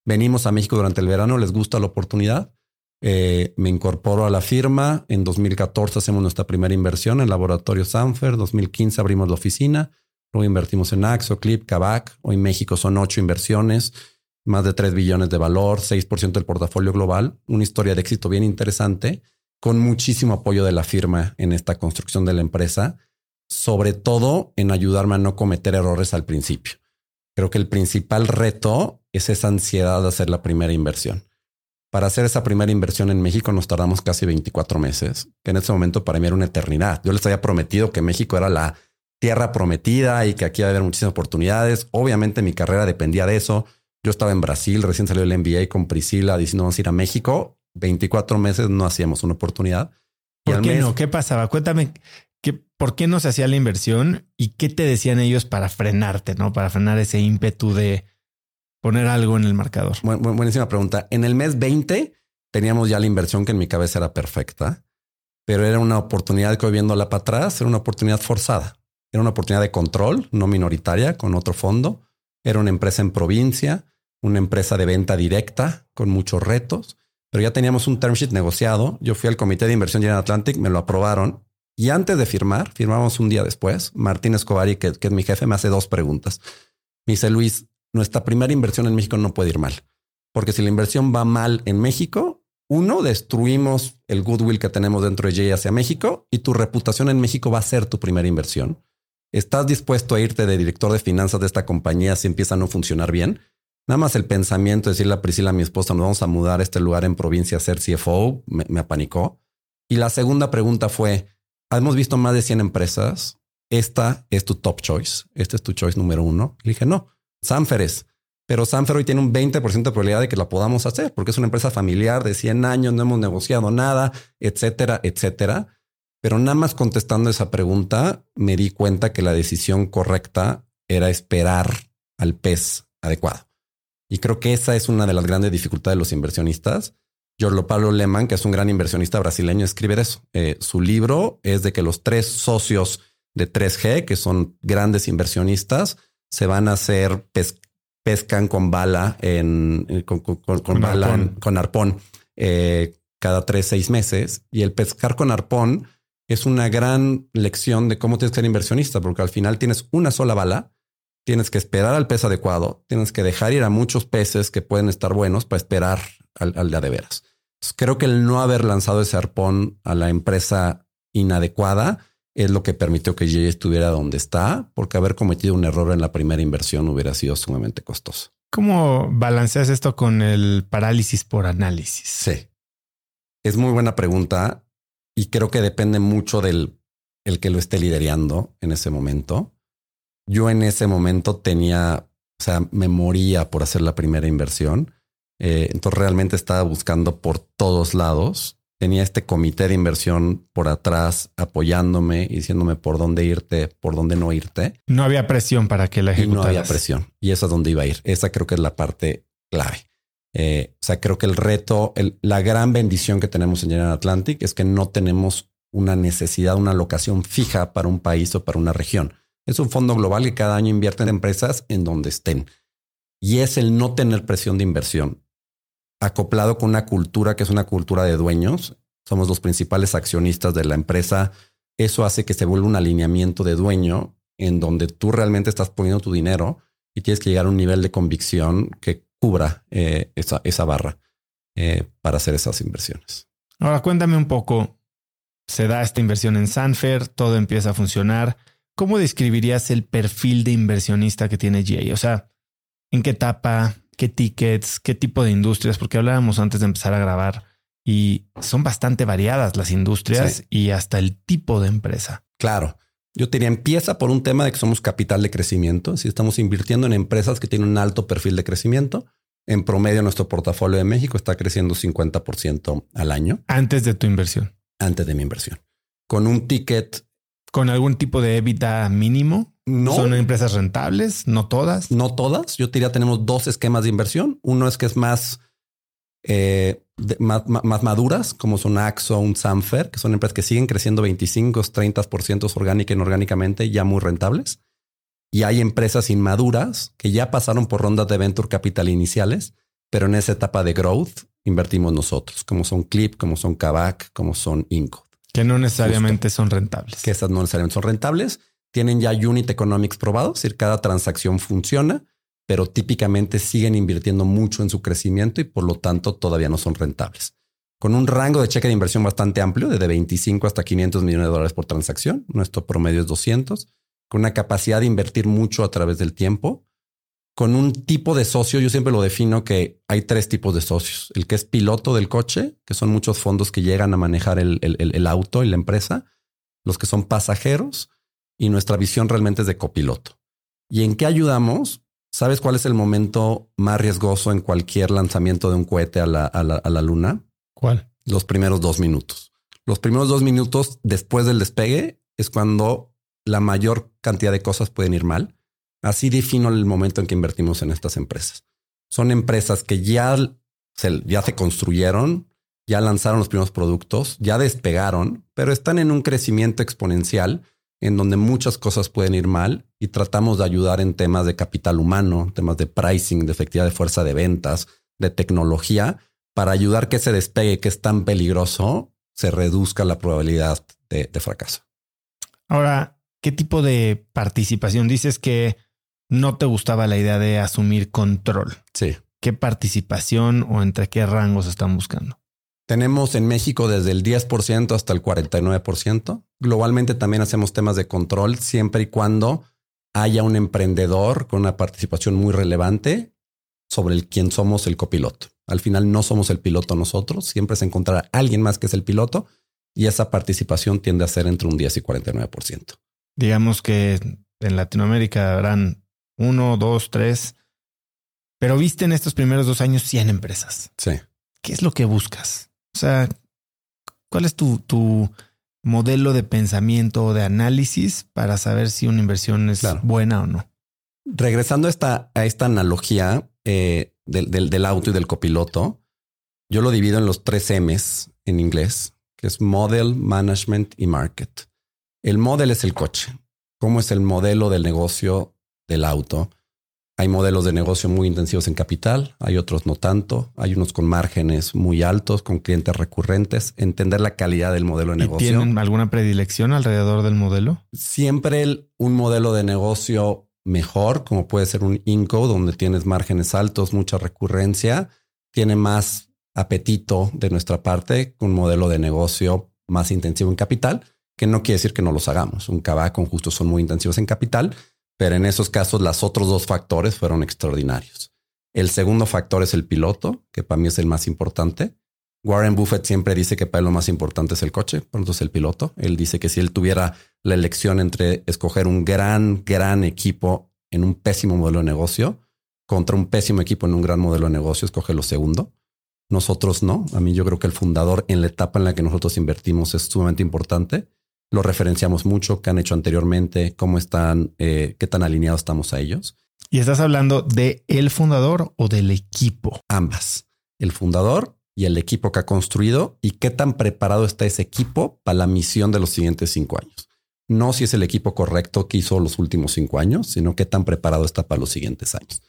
Venimos a México durante el verano, les gusta la oportunidad. Eh, me incorporo a la firma. En 2014 hacemos nuestra primera inversión en Laboratorio Sanfer. 2015 abrimos la oficina. Luego invertimos en Axo, Clip, Kavak. Hoy en México son ocho inversiones más de 3 billones de valor, 6% del portafolio global, una historia de éxito bien interesante, con muchísimo apoyo de la firma en esta construcción de la empresa, sobre todo en ayudarme a no cometer errores al principio. Creo que el principal reto es esa ansiedad de hacer la primera inversión. Para hacer esa primera inversión en México nos tardamos casi 24 meses, que en ese momento para mí era una eternidad. Yo les había prometido que México era la tierra prometida y que aquí iba a haber muchísimas oportunidades. Obviamente mi carrera dependía de eso yo estaba en Brasil, recién salió el MBA con Priscila diciendo vamos a ir a México. 24 meses no hacíamos una oportunidad. ¿Por qué no? ¿Qué pasaba? Cuéntame que, por qué no se hacía la inversión y qué te decían ellos para frenarte, no? Para frenar ese ímpetu de poner algo en el marcador. buenísima pregunta. En el mes 20 teníamos ya la inversión que en mi cabeza era perfecta, pero era una oportunidad que hoy viéndola para atrás era una oportunidad forzada. Era una oportunidad de control, no minoritaria, con otro fondo. Era una empresa en provincia una empresa de venta directa con muchos retos, pero ya teníamos un term sheet negociado. Yo fui al comité de inversión General Atlantic, me lo aprobaron Y antes de firmar, firmamos un día después, Martín Escobari, que, que es mi jefe, me hace dos preguntas. Me dice, Luis, nuestra primera inversión en México no puede ir mal, porque si la inversión va mal en México, uno, destruimos el goodwill que tenemos dentro de Jay hacia México y tu reputación en México va a ser tu primera inversión. ¿Estás dispuesto a irte de director de finanzas de esta compañía si empieza a no funcionar bien? Nada más el pensamiento de decirle a Priscila, mi esposa, nos vamos a mudar a este lugar en provincia a ser CFO, me, me apanicó. Y la segunda pregunta fue, hemos visto más de 100 empresas, esta es tu top choice, este es tu choice número uno. Le dije, no, Sanferes, pero Sanfer hoy tiene un 20% de probabilidad de que la podamos hacer porque es una empresa familiar de 100 años, no hemos negociado nada, etcétera, etcétera. Pero nada más contestando esa pregunta, me di cuenta que la decisión correcta era esperar al pez adecuado. Y creo que esa es una de las grandes dificultades de los inversionistas. Giorgio Pablo Lehmann, que es un gran inversionista brasileño, escribe eso. Eh, su libro es de que los tres socios de 3G, que son grandes inversionistas, se van a hacer pescan con bala en con, con, bala arpón. con arpón eh, cada tres, seis meses. Y el pescar con arpón es una gran lección de cómo tienes que ser inversionista, porque al final tienes una sola bala, tienes que esperar al pez adecuado, tienes que dejar ir a muchos peces que pueden estar buenos para esperar al, al de veras. creo que el no haber lanzado ese arpón a la empresa inadecuada es lo que permitió que Jay estuviera donde está, porque haber cometido un error en la primera inversión hubiera sido sumamente costoso. ¿Cómo balanceas esto con el parálisis por análisis? Sí. Es muy buena pregunta y creo que depende mucho del el que lo esté liderando en ese momento. Yo en ese momento tenía, o sea, me moría por hacer la primera inversión. Eh, entonces realmente estaba buscando por todos lados tenía este comité de inversión por atrás apoyándome y diciéndome por dónde irte, por dónde no irte. No había presión para que la ejecutaras. no había presión. Y esa es donde iba a ir. Esa creo que es la parte clave. Eh, o sea, creo que el reto, la gran bendición que tenemos en General Atlantic es que no tenemos una necesidad, una locación fija para un país o para una región. Es un fondo global que cada año invierte en empresas en donde estén. Y es el no tener presión de inversión acoplado con una cultura que es una cultura de dueños. Somos los principales accionistas de la empresa. Eso hace que se vuelva un alineamiento de dueño en donde tú realmente estás poniendo tu dinero y tienes que llegar a un nivel de convicción que cubra eh, esa, barra eh, para hacer esas inversiones. Ahora cuéntame un poco. Se da esta inversión en Sanfer, todo empieza a funcionar. ¿Cómo describirías el perfil de inversionista que tiene GA? O sea, ¿en qué etapa? qué tickets, qué tipo de industrias, porque hablábamos antes de empezar a grabar y son bastante variadas las industrias y hasta el tipo de empresa. Claro. Yo te diría, empieza por un tema de que somos capital de crecimiento. Si estamos invirtiendo en empresas que tienen un alto perfil de crecimiento, en promedio nuestro portafolio de México está creciendo 50% al año. Antes de tu inversión. Antes de mi inversión. Con un ticket. Con algún tipo de EBITDA mínimo. No. Son empresas rentables, no todas. No todas. Yo te diría, tenemos dos esquemas de inversión. Uno es que es más, eh, más, más, maduras, como son Axo, un Samfer, que son empresas que siguen creciendo 25, 30% orgánica y inorgánicamente, ya muy rentables. Y hay empresas inmaduras que ya pasaron por rondas de venture capital iniciales, pero en esa etapa de growth invertimos nosotros, como son Clip, como son Kavak, como son Inco. Que no necesariamente son rentables. Que esas no necesariamente son rentables tienen ya unit economics probados, es decir, cada transacción funciona, pero típicamente siguen invirtiendo mucho en su crecimiento y por lo tanto todavía no son rentables. Con un rango de cheque de inversión bastante amplio, desde 25 hasta 500 millones de dólares por transacción, nuestro promedio es 200, con una capacidad de invertir mucho a través del tiempo, con un tipo de socio, yo siempre lo defino que hay tres tipos de socios. El que es piloto del coche, que son muchos fondos que llegan a manejar el, el auto y la empresa, los que son pasajeros, y nuestra visión realmente es de copiloto. ¿Y en qué ayudamos? ¿Sabes cuál es el momento más riesgoso en cualquier lanzamiento de un cohete a la, a la, luna? ¿Cuál? Los primeros dos minutos. Los primeros dos minutos después del despegue es cuando la mayor cantidad de cosas pueden ir mal. Así defino el momento en que invertimos en estas empresas. Son empresas que ya se, ya se construyeron, ya lanzaron los primeros productos, ya despegaron, pero están en un crecimiento exponencial en donde muchas cosas pueden ir mal y tratamos de ayudar en temas de capital humano, temas de pricing, de efectividad de fuerza de ventas, de tecnología, para ayudar que ese despegue que es tan peligroso se reduzca la probabilidad de, de fracaso. Ahora, ¿qué tipo de participación? Dices que no te gustaba la idea de asumir control. Sí. ¿Qué participación o entre qué rangos están buscando? Tenemos en México desde el 10% hasta el 49%. Globalmente también hacemos temas de control siempre y cuando haya un emprendedor con una participación muy relevante sobre el quién somos el copiloto. Al final no somos el piloto nosotros, siempre es encontrar a alguien más que es el piloto y esa participación tiende a ser entre un 10 y 49%. Digamos que en Latinoamérica habrán uno, dos, tres, pero viste en estos primeros dos años 100 empresas. Sí. ¿Qué es lo que buscas? O sea, ¿cuál es tu, tu modelo de pensamiento o de análisis para saber si una inversión es Claro. buena o no? Regresando a esta, a esta analogía eh, del, del- del auto y del copiloto, yo lo divido en los tres M's en inglés, que es Model, Management y Market. El model es el coche. ¿Cómo es el modelo del negocio del auto? Hay modelos de negocio muy intensivos en capital, hay otros no tanto, hay unos con márgenes muy altos, con clientes recurrentes. Entender la calidad del modelo de ¿Y negocio tienen alguna predilección alrededor del modelo? siempre el- un modelo de negocio mejor, como puede ser un Inco, donde tienes márgenes altos, mucha recurrencia, tiene más apetito de nuestra parte que un modelo de negocio más intensivo en capital, que no quiere decir que no los hagamos. Un Kavak con justo son muy intensivos en capital, pero en esos casos los otros dos factores fueron extraordinarios. El segundo factor es el piloto, que para mí es el más importante. Warren Buffett siempre dice que para él lo más importante es el coche, por entonces el piloto. Él dice que si él tuviera la elección entre escoger un gran, gran equipo en un pésimo modelo de negocio contra un pésimo equipo en un gran modelo de negocio, escoge lo segundo. Nosotros no. A mí yo creo que el fundador en la etapa en la que nosotros invertimos es sumamente importante. Lo referenciamos mucho, qué han hecho anteriormente, cómo están, eh, qué tan alineados estamos a ellos. ¿Y estás hablando de el fundador o del equipo? ambas, el fundador y el equipo que ha construido y qué tan preparado está ese equipo para la misión de los siguientes cinco años. No si es el equipo correcto que hizo los últimos cinco años, sino qué tan preparado está para los siguientes años.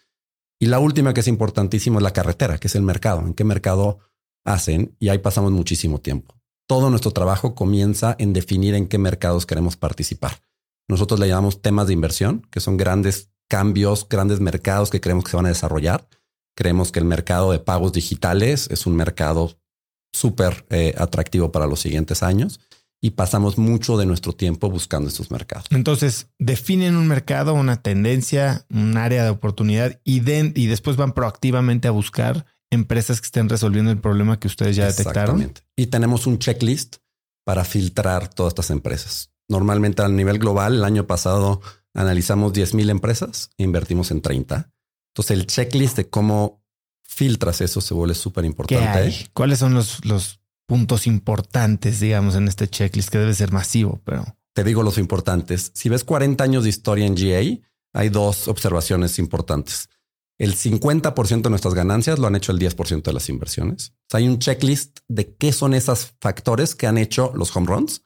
Y la última que es importantísimo es la carretera, que es el mercado. ¿En qué mercado hacen? Y ahí pasamos muchísimo tiempo. Todo nuestro trabajo comienza en definir en qué mercados queremos participar. Nosotros le llamamos temas de inversión, que son grandes cambios, grandes mercados que creemos que se van a desarrollar. Creemos que el mercado de pagos digitales es un mercado súper eh, atractivo para los siguientes años y pasamos mucho de nuestro tiempo buscando estos mercados. Entonces, definen un mercado, una tendencia, un área de oportunidad y, después van proactivamente a buscar empresas que estén resolviendo el problema que ustedes ya detectaron. Exactamente. Y tenemos un checklist para filtrar todas estas empresas. Normalmente a nivel global, el año pasado analizamos 10 mil empresas e invertimos en 30. Entonces el checklist de cómo filtras eso se vuelve súper ¿Qué importante. ¿Cuáles son los, los puntos importantes, digamos, en este checklist que debe ser masivo? Pero Te digo los importantes. Si ves 40 años de historia en GA, hay dos observaciones importantes. El 50% de nuestras ganancias lo han hecho el 10% de las inversiones. O sea, hay un checklist de qué son esos factores que han hecho los home runs.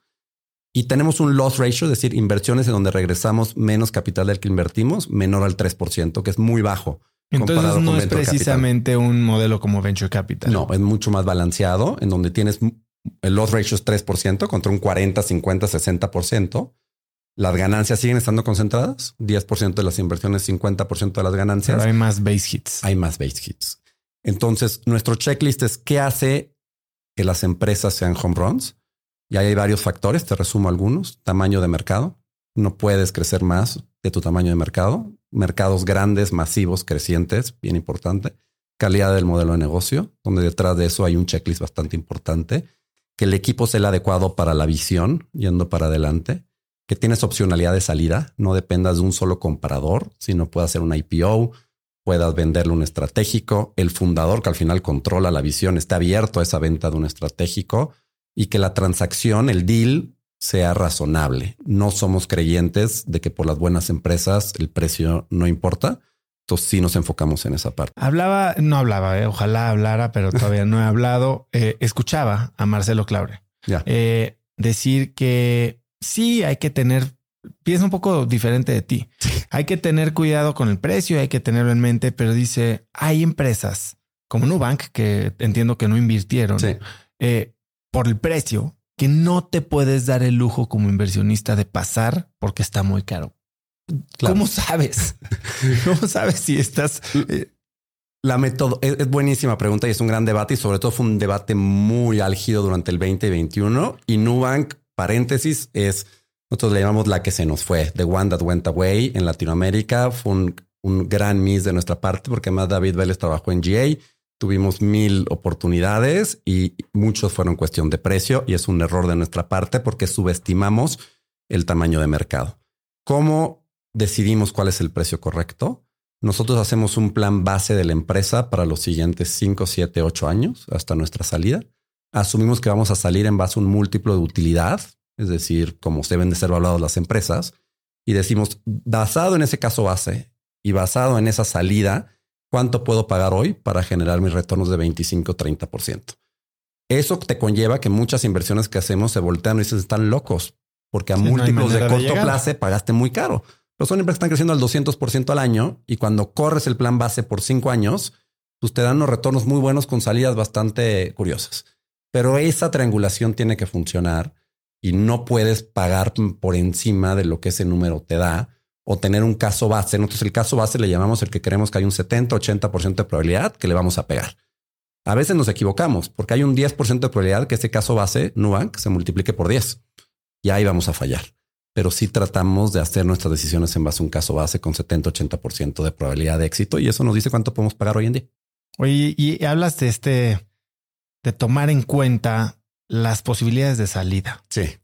Y tenemos un loss ratio, es decir, inversiones en donde regresamos menos capital del que invertimos, menor al 3%, que es muy bajo. entonces comparado no con es capital. precisamente un modelo como Venture Capital. No, es mucho más balanceado, en donde tienes el loss ratio es 3% contra un 40, 50, 60%. Las ganancias siguen estando concentradas, 10% de las inversiones, 50% de las ganancias. Pero hay más base hits. Hay más base hits. Entonces, nuestro checklist es qué hace que las empresas sean home runs. Y ahí hay varios factores, te resumo algunos. Tamaño de mercado. No puedes crecer más de tu tamaño de mercado. Mercados grandes, masivos, crecientes, bien importante. Calidad del modelo de negocio, donde detrás de eso hay un checklist bastante importante. Que el equipo sea el adecuado para la visión, yendo para adelante. Que tienes opcionalidad de salida, no dependas de un solo comprador, sino puedas hacer un IPO, puedas venderle un estratégico, el fundador que al final controla la visión está abierto a esa venta de un estratégico y que la transacción, el deal, sea razonable. No somos creyentes de que por las buenas empresas el precio no importa. Entonces sí nos enfocamos en esa parte. Hablaba, no hablaba, eh, ojalá hablara, pero todavía no he hablado. Eh, escuchaba a Marcelo Claure eh, decir que sí hay que tener, piensa un poco diferente de ti. Hay que tener cuidado con el precio, hay que tenerlo en mente, pero dice, hay empresas como Nubank que entiendo que no invirtieron. Sí. eh, por el precio que no te puedes dar el lujo como inversionista de pasar porque está muy caro. ¿Cómo sabes? (laughs) ¿Cómo sabes si estás... Eh, la método es, buenísima pregunta y es un gran debate y sobre todo fue un debate muy álgido durante el 2021 y Nubank, paréntesis, es, nosotros le llamamos la que se nos fue, The One That Went Away en Latinoamérica. Fue un, gran miss de nuestra parte porque además David Vélez trabajó en GA tuvimos mil oportunidades y muchos fueron cuestión de precio y es un error de nuestra parte porque subestimamos el tamaño de mercado. ¿Cómo decidimos cuál es el precio correcto? Nosotros hacemos un plan base de la empresa para los siguientes 5, 7, 8 años hasta nuestra salida. Asumimos que vamos a salir en base a un múltiplo de utilidad, es decir, como deben de ser valoradas las empresas, y decimos, basado en ese caso base y basado en esa salida, ¿cuánto puedo pagar hoy para generar mis retornos de 25 30%? Eso te conlleva que muchas inversiones que hacemos se voltean y dicen están locos porque a múltiplos de corto plazo pagaste muy caro. Pero son empresas que están creciendo al 200% al año y cuando corres el plan base por cinco años, pues te dan unos retornos muy buenos con salidas bastante curiosas. Pero esa triangulación tiene que funcionar y no puedes pagar por encima de lo que ese número te da o tener un caso base. Nosotros el caso base le llamamos el que creemos que hay un 70, 80% de probabilidad que le vamos a pegar. A veces nos equivocamos porque hay un 10% de probabilidad que ese caso base Nubank se multiplique por 10 y ahí vamos a fallar. Pero sí tratamos de hacer nuestras decisiones en base a un caso base con 70, 80% de probabilidad de éxito y eso nos dice cuánto podemos pagar hoy en día. Oye, y hablas de este, de tomar en cuenta las posibilidades de salida. Sí.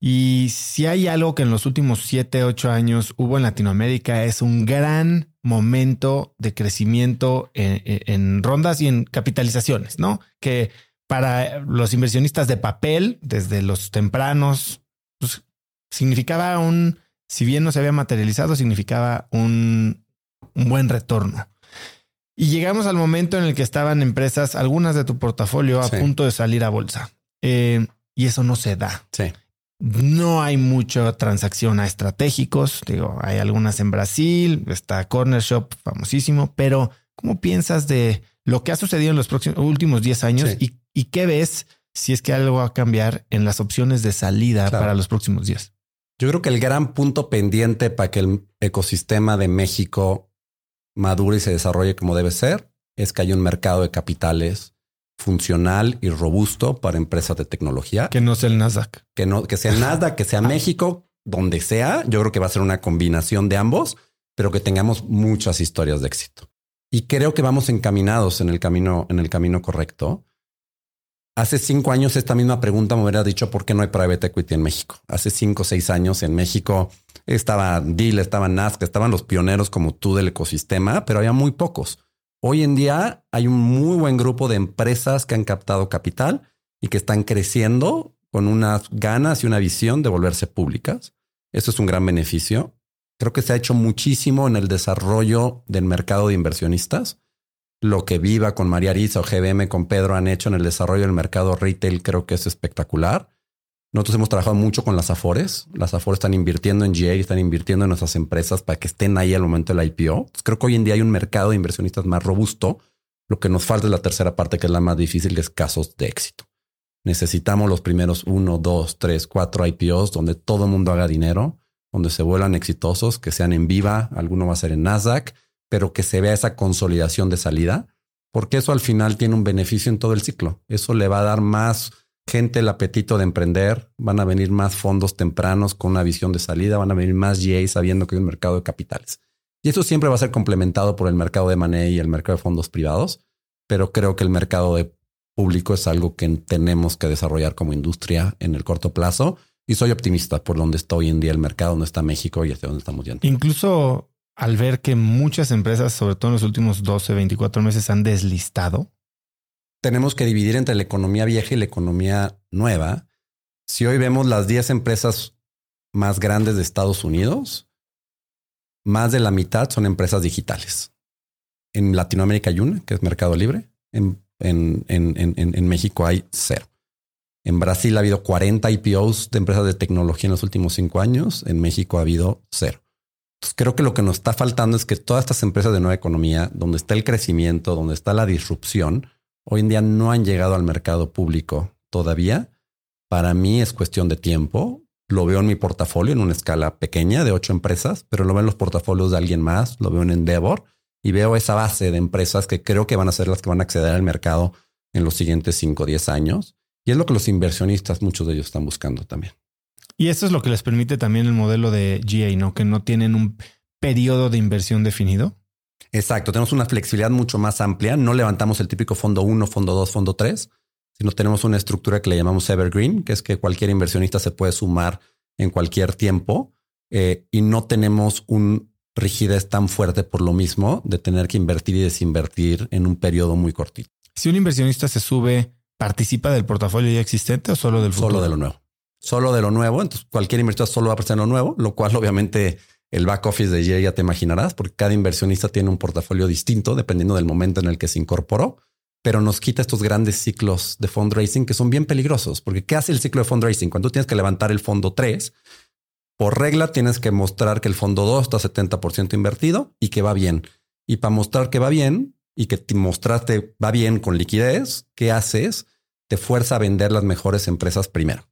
Y si hay algo que en los últimos siete, ocho años hubo en Latinoamérica es un gran momento de crecimiento en, rondas y en capitalizaciones, ¿no? Que para los inversionistas de papel, desde los tempranos, pues, significaba un, si bien no se había materializado, significaba un, buen retorno. Y llegamos al momento en el que estaban empresas, algunas de tu portafolio, a punto de salir a bolsa. Eh, y eso no se da. Sí. No hay mucha transacción a estratégicos. Digo, hay algunas en Brasil, está Corner Shop famosísimo, pero ¿cómo piensas de lo que ha sucedido en los próximos últimos 10 años y, qué ves si es que algo va a cambiar en las opciones de salida para los próximos días? Yo creo que el gran punto pendiente para que el ecosistema de México madure y se desarrolle como debe ser es que haya un mercado de capitales funcional y robusto para empresas de tecnología. Que no sea el Nasdaq. Que no, que sea el Nasdaq, que sea ah. México, donde sea. Yo creo que va a ser una combinación de ambos, pero que tengamos muchas historias de éxito. Y creo que vamos encaminados en el camino, en el camino correcto. Hace cinco años esta misma pregunta me hubiera dicho por qué no hay private equity en México. Hace cinco o seis años en México estaba Deal, estaba Nasdaq, estaban los pioneros como tú del ecosistema, pero había muy pocos. Hoy en día hay un muy buen grupo de empresas que han captado capital y que están creciendo con unas ganas y una visión de volverse públicas. Eso es un gran beneficio. Creo que se ha hecho muchísimo en el desarrollo del mercado de inversionistas. Lo que Viva con María Arisa o GBM con Pedro han hecho en el desarrollo del mercado retail creo que es espectacular. Nosotros hemos trabajado mucho con las Afores. Las Afores están invirtiendo en GA, están invirtiendo en nuestras empresas para que estén ahí al momento del IPO. creo que hoy en día hay un mercado de inversionistas más robusto. Lo que nos falta es la tercera parte, que es la más difícil, que es casos de éxito. Necesitamos los primeros uno, dos, tres, cuatro IPOs donde todo el mundo haga dinero, donde se vuelan exitosos, que sean en viva, alguno va a ser en Nasdaq, pero que se vea esa consolidación de salida, porque eso al final tiene un beneficio en todo el ciclo. Eso le va a dar más gente el apetito de emprender, van a venir más fondos tempranos con una visión de salida, van a venir más GA sabiendo que hay un mercado de capitales. Y eso siempre va a ser complementado por el mercado de money y el mercado de fondos privados, pero creo que el mercado de público es algo que tenemos que desarrollar como industria en el corto plazo. Y soy optimista por donde está hoy en día el mercado, donde está México y hacia dónde estamos yendo. Incluso al ver que muchas empresas, sobre todo en los últimos 12, 24 meses, han deslistado, tenemos que dividir entre la economía vieja y la economía nueva. Si hoy vemos las 10 empresas más grandes de Estados Unidos, más de la mitad son empresas digitales. En Latinoamérica hay una, que es Mercado Libre. En, en, en, en, México hay cero. En Brasil ha habido 40 IPOs de empresas de tecnología en los últimos cinco años. En México ha habido cero. Creo que lo que nos está faltando es que todas estas empresas de nueva economía, donde está el crecimiento, donde está la disrupción, hoy en día no han llegado al mercado público todavía para mí es cuestión de tiempo. Lo veo en mi portafolio en una escala pequeña de ocho empresas, pero lo veo en los portafolios de alguien más, lo veo en Endeavor y veo esa base de empresas que creo que van a ser las que van a acceder al mercado en los siguientes 5 o 10 años. Y es lo que los inversionistas, muchos de ellos están buscando también. Y eso es lo que les permite también el modelo de GA, ¿no? Que no tienen un periodo de inversión definido. Exacto, tenemos una flexibilidad mucho más amplia. No levantamos el típico fondo 1, fondo 2, fondo 3, sino tenemos una estructura que le llamamos Evergreen, que es que cualquier inversionista se puede sumar en cualquier tiempo eh, y no tenemos un rigidez tan fuerte por lo mismo de tener que invertir y desinvertir en un periodo muy cortito. Si un inversionista se sube, ¿participa del portafolio ya existente o solo del futuro? Solo de lo nuevo. Solo de lo nuevo. Entonces, cualquier inversionista solo va a prestar lo nuevo, lo cual obviamente el back office de Jay ya te imaginarás, porque cada inversionista tiene un portafolio distinto dependiendo del momento en el que se incorporó, pero nos quita estos grandes ciclos de fundraising que son bien peligrosos, porque ¿qué hace el ciclo de fundraising? Cuando tienes que levantar el fondo 3, por regla tienes que mostrar que el fondo 2 está 70% invertido y que va bien. Y para mostrar que va bien y que te mostraste va bien con liquidez, ¿qué haces? Te fuerza a vender las mejores empresas primero.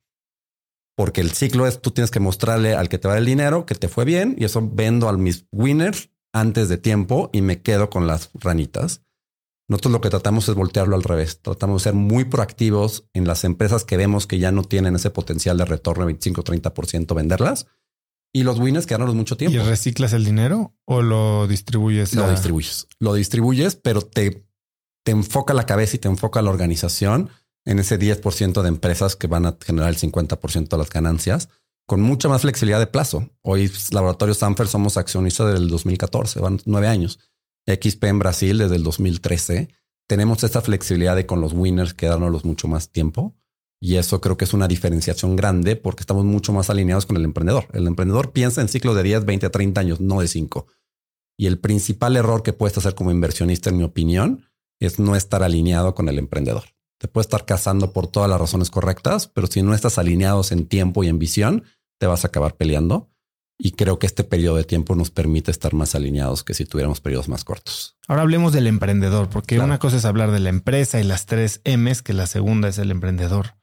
Porque el ciclo es tú tienes que mostrarle al que te va el dinero que te fue bien y eso vendo a mis winners antes de tiempo y me quedo con las ranitas. Nosotros lo que tratamos es voltearlo al revés. Tratamos de ser muy proactivos en las empresas que vemos que ya no tienen ese potencial de retorno de 25 30%, venderlas y los winners quedaron mucho tiempo. ¿Y reciclas el dinero o lo distribuyes? Lo distribuyes. Lo distribuyes, pero te, te enfoca la cabeza y te enfoca la organización en ese 10% de empresas que van a generar el 50% de las ganancias con mucha más flexibilidad de plazo. Hoy pues, Laboratorio Sanfer somos accionistas desde el 2014, van nueve años. XP en Brasil desde el 2013. Tenemos esta flexibilidad de con los winners quedarnos mucho más tiempo y eso creo que es una diferenciación grande porque estamos mucho más alineados con el emprendedor. El emprendedor piensa en ciclos de 10, 20, 30 años, no de 5. Y el principal error que puedes hacer como inversionista, en mi opinión, es no estar alineado con el emprendedor. Te puede estar casando por todas las razones correctas, pero si no estás alineados en tiempo y en visión, te vas a acabar peleando. Y creo que este periodo de tiempo nos permite estar más alineados que si tuviéramos periodos más cortos. Ahora hablemos del emprendedor, porque una cosa es hablar de la empresa y las tres M's, que la segunda es el emprendedor.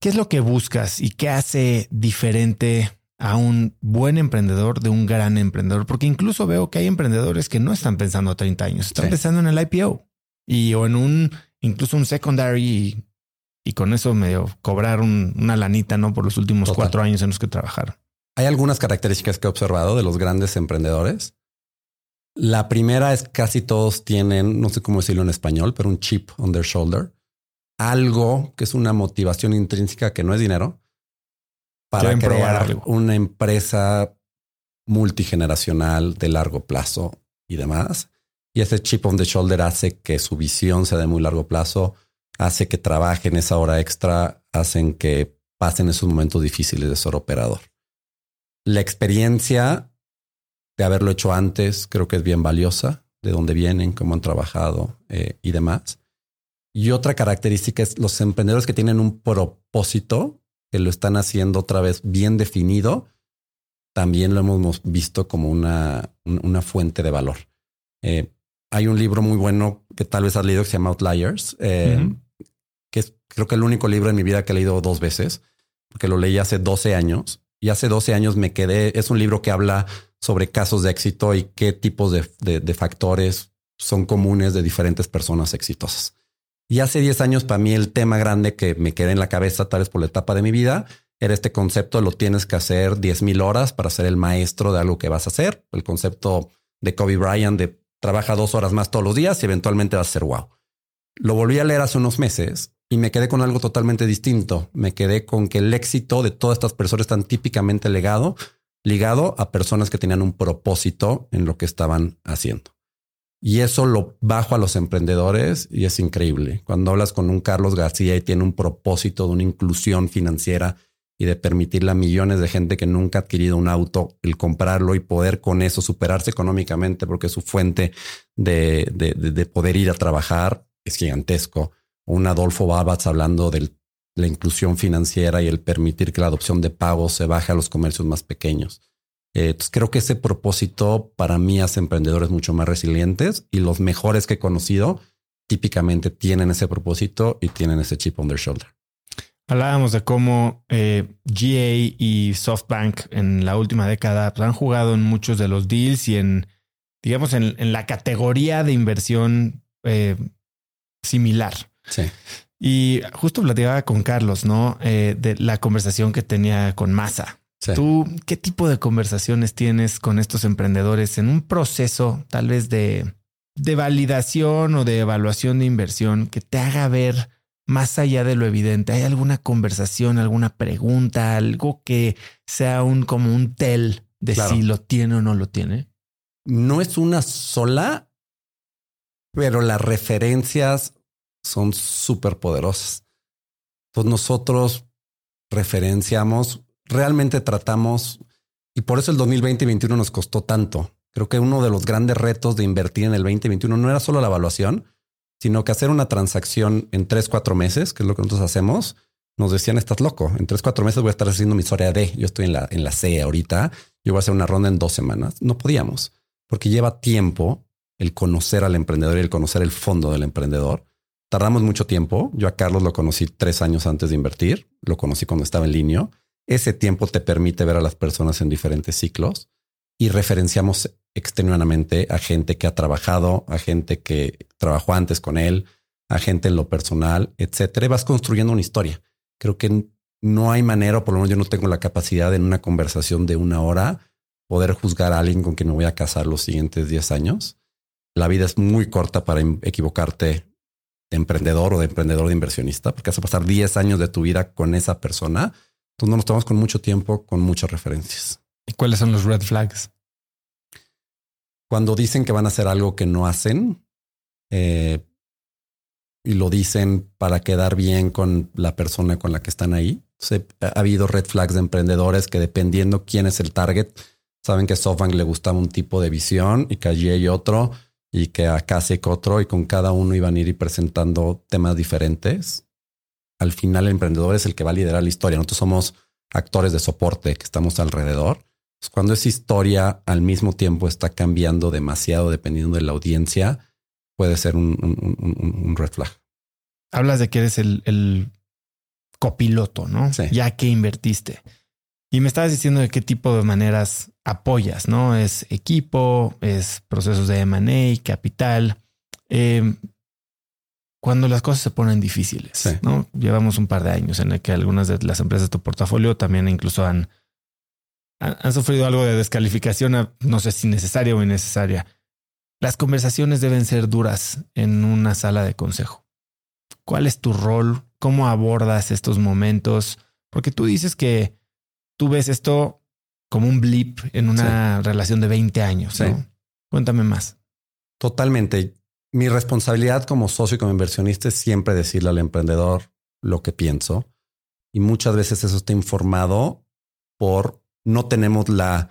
¿Qué es lo que buscas y qué hace diferente a un buen emprendedor de un gran emprendedor? Porque incluso veo que hay emprendedores que no están pensando a 30 años, están pensando en el IPO y o en un, incluso un secondary y, con eso medio cobrar una lanita, ¿no? Por los últimos cuatro años en los que trabajaron. Hay algunas características que he observado de los grandes emprendedores. La primera es casi todos tienen, no sé cómo decirlo en español, pero un chip on their shoulder algo que es una motivación intrínseca que no es dinero para crear una empresa multigeneracional de largo plazo y demás. Y ese chip on the shoulder hace que su visión sea de muy largo plazo, hace que trabajen esa hora extra, hacen que pasen esos momentos difíciles de ser operador. La experiencia de haberlo hecho antes creo que es bien valiosa, de dónde vienen, cómo han trabajado eh, y demás. Y otra característica es los emprendedores que tienen un propósito, que lo están haciendo otra vez bien definido, también lo hemos visto como una, una fuente de valor. Eh, hay un libro muy bueno que tal vez has leído que se llama Outliers, eh, que es creo que el único libro en mi vida que he leído dos veces, porque lo leí hace 12 años y hace 12 años me quedé, es un libro que habla sobre casos de éxito y qué tipos de, de factores son comunes de diferentes personas exitosas. Y hace 10 años para mí el tema grande que me quedé en la cabeza, tal vez por la etapa de mi vida, era este concepto, lo tienes que hacer 10 mil horas para ser el maestro de algo que vas a hacer. El concepto de Kobe Bryant de trabaja dos horas más todos los días y eventualmente vas a ser wow. Lo volví a leer hace unos meses y me quedé con algo totalmente distinto. Me quedé con que el éxito de todas estas personas están típicamente legado, ligado a personas que tenían un propósito en lo que estaban haciendo. Y eso lo bajo a los emprendedores y es increíble. Cuando hablas con un Carlos García y tiene un propósito de una inclusión financiera y de permitirle a millones de gente que nunca ha adquirido un auto el comprarlo y poder con eso superarse económicamente porque su fuente de, de, poder ir a trabajar es gigantesco. Un Adolfo Babats hablando de la inclusión financiera y el permitir que la adopción de pagos se baje a los comercios más pequeños. Eh, creo que ese propósito para mí hace emprendedores mucho más resilientes y los mejores que he conocido típicamente tienen ese propósito y tienen ese chip on their shoulder. Hablábamos de cómo eh, GA y SoftBank en la última década pues, han jugado en muchos de los deals y en, digamos, en, la categoría de inversión eh, similar. Sí. Y justo platicaba con Carlos, ¿no? Eh, de la conversación que tenía con Massa. ¿Tú qué tipo de conversaciones tienes con estos emprendedores en un proceso tal vez de, de validación o de evaluación de inversión que te haga ver más allá de lo evidente? ¿Hay alguna conversación, alguna pregunta, algo que sea un como un tel de si lo tiene o no lo tiene? No es una sola, pero las referencias son súper poderosas. Entonces nosotros referenciamos, realmente tratamos, y por eso el 2020 y 2021 nos costó tanto. Creo que uno de los grandes retos de invertir en el 2021 no era solo la evaluación, sino que hacer una transacción en tres, cuatro meses, que es lo que nosotros hacemos, nos decían, estás loco, en tres, cuatro meses voy a estar haciendo mi historia D, yo estoy en la, en la C ahorita, yo voy a hacer una ronda en dos semanas. No podíamos, porque lleva tiempo el conocer al emprendedor y el conocer el fondo del emprendedor. Tardamos mucho tiempo. Yo a Carlos lo conocí tres años antes de invertir, lo conocí cuando estaba en línea. Ese tiempo te permite ver a las personas en diferentes ciclos y referenciamos extenuamente a gente que ha trabajado, a gente que trabajó antes con él, a gente en lo personal, etcétera. Vas construyendo una historia. Creo que no hay manera, o por lo menos yo no tengo la capacidad en una conversación de una hora poder juzgar a alguien con quien me voy a casar los siguientes 10 años. La vida es muy corta para equivocarte de emprendedor o de emprendedor de inversionista, porque vas a pasar 10 años de tu vida con esa persona. Entonces no nos tomamos con mucho tiempo, con muchas referencias. ¿Y cuáles son los red flags? Cuando dicen que van a hacer algo que no hacen eh, y lo dicen para quedar bien con la persona con la que están ahí. ha habido red flags de emprendedores que dependiendo quién es el target, saben que a SoftBank le gustaba un tipo de visión y que allí hay otro y que a Kasek otro y con cada uno iban a ir presentando temas diferentes. Al final el emprendedor es el que va a liderar la historia. Nosotros somos actores de soporte que estamos alrededor pues, cuando esa historia al mismo tiempo está cambiando demasiado dependiendo de la audiencia, puede ser un, un, red flag. Hablas de que eres el, copiloto, ¿no? Ya que invertiste. Y me estabas diciendo de qué tipo de maneras apoyas, ¿no? Es equipo, es procesos de M&A, capital. Em, cuando las cosas se ponen difíciles, ¿no? Llevamos un par de años en el que algunas de las empresas de tu portafolio también incluso han han sufrido algo de descalificación, no sé si necesaria o innecesaria. Las conversaciones deben ser duras en una sala de consejo. ¿Cuál es tu rol? ¿Cómo abordas estos momentos? Porque tú dices que tú ves esto como un blip en una relación de 20 años. Cuéntame más. Totalmente. Mi responsabilidad como socio y como inversionista es siempre decirle al emprendedor lo que pienso. Y muchas veces eso está informado por no tenemos la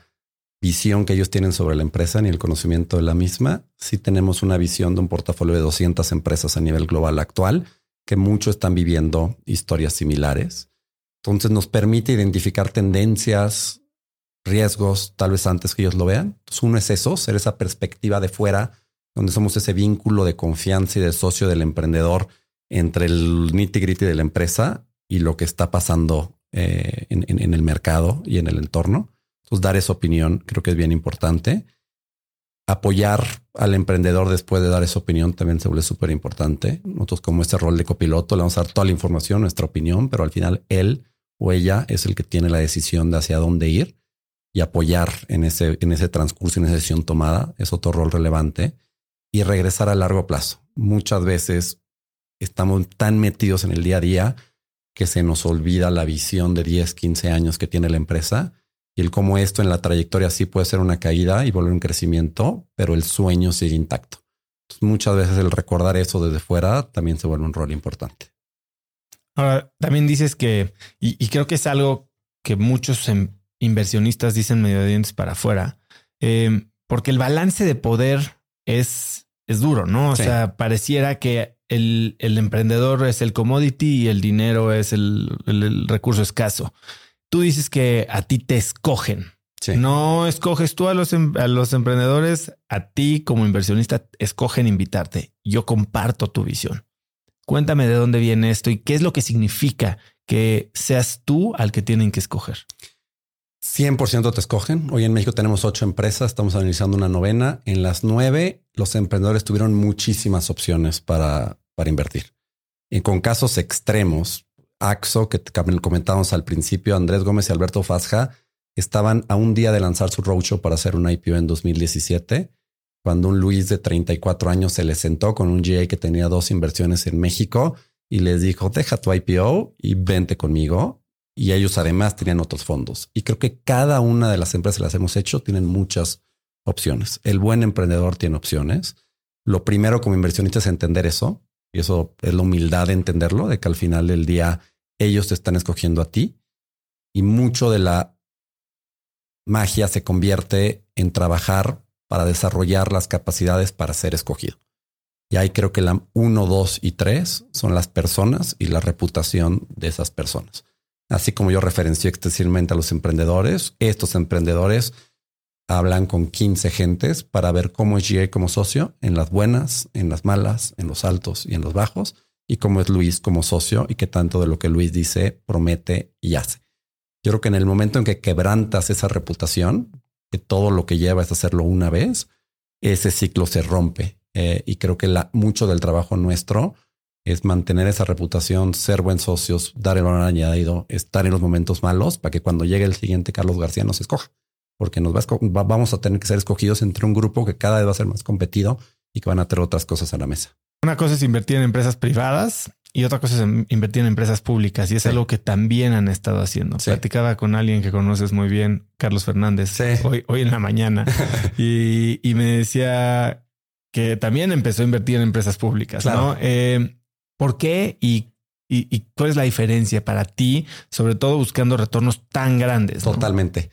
visión que ellos tienen sobre la empresa ni el conocimiento de la misma. Sí tenemos una visión de un portafolio de 200 empresas a nivel global actual, que muchos están viviendo historias similares. Entonces nos permite identificar tendencias, riesgos, tal vez antes que ellos lo vean. Entonces uno es eso, ser esa perspectiva de fuera, donde somos ese vínculo de confianza y de socio del emprendedor entre el nitty gritty de la empresa y lo que está pasando eh, en, el mercado y en el entorno. Entonces, dar esa opinión creo que es bien importante. Apoyar al emprendedor después de dar esa opinión también se vuelve súper importante. Nosotros como este rol de copiloto le vamos a dar toda la información, nuestra opinión, pero al final él o ella es el que tiene la decisión de hacia dónde ir y apoyar en ese, en ese transcurso, en esa decisión tomada es otro rol relevante y regresar a largo plazo. Muchas veces estamos tan metidos en el día a día que se nos olvida la visión de 10, 15 años que tiene la empresa y el cómo esto en la trayectoria sí puede ser una caída y volver un crecimiento, pero el sueño sigue intacto. muchas veces el recordar eso desde fuera también se vuelve un rol importante. Ahora, también dices que, y, creo que es algo que muchos em, inversionistas dicen medio de dientes para afuera, em, porque el balance de poder es, es duro, ¿no? O sea, pareciera que el, emprendedor es el commodity y el dinero es el, recurso escaso. Tú dices que a ti te escogen. No escoges tú a los, em, a los emprendedores, a ti como inversionista escogen invitarte. Yo comparto tu visión. Cuéntame de dónde viene esto y qué es lo que significa que seas tú al que tienen que escoger? 100% te escogen. Hoy en México tenemos ocho empresas, estamos analizando una novena. En las nueve, los emprendedores tuvieron muchísimas opciones para, para invertir. Y con casos extremos, AXO, que comentábamos al principio, Andrés Gómez y Alberto Fasja, estaban a un día de lanzar su roadshow para hacer una IPO en 2017, cuando un Luis de 34 años se le sentó con un GA que tenía dos inversiones en México y les dijo, deja tu IPO y vente conmigo. Y ellos además tenían otros fondos. Y creo que cada una de las empresas que las hemos hecho tienen muchas opciones. El buen emprendedor tiene opciones. Lo primero como inversionista es entender eso. Y eso es la humildad de entenderlo, de que al final del día ellos te están escogiendo a ti. Y mucho de la magia se convierte en trabajar para desarrollar las capacidades para ser escogido. Y ahí creo que la uno, dos y tres son las personas y la reputación de esas personas. Así como yo referencié extensivamente a los emprendedores, estos emprendedores hablan con 15 gentes para ver cómo es GA como socio en las buenas, en las malas, en los altos y en los bajos, y cómo es Luis como socio y qué tanto de lo que Luis dice promete y hace. Yo creo que en el momento en que quebrantas esa reputación, que todo lo que lleva es hacerlo una vez, ese ciclo se rompe. Eh, y creo que la, mucho del trabajo nuestro es mantener esa reputación, ser buen socios, dar el valor añadido, estar en los momentos malos para que cuando llegue el siguiente Carlos García nos escoja. Porque nos va vamos a tener que ser escogidos entre un grupo que cada vez va a ser más competido y que van a tener otras cosas a la mesa. Una cosa es invertir en empresas privadas y otra cosa es invertir en empresas públicas y es algo que también han estado haciendo. Platicaba con alguien que conoces muy bien, Carlos Fernández, hoy, hoy en la mañana (laughs) y, me decía que también empezó a invertir en empresas públicas. ¿no? Eh, ¿Por qué y, y, cuál es la diferencia para ti, sobre todo buscando retornos tan grandes? Totalmente.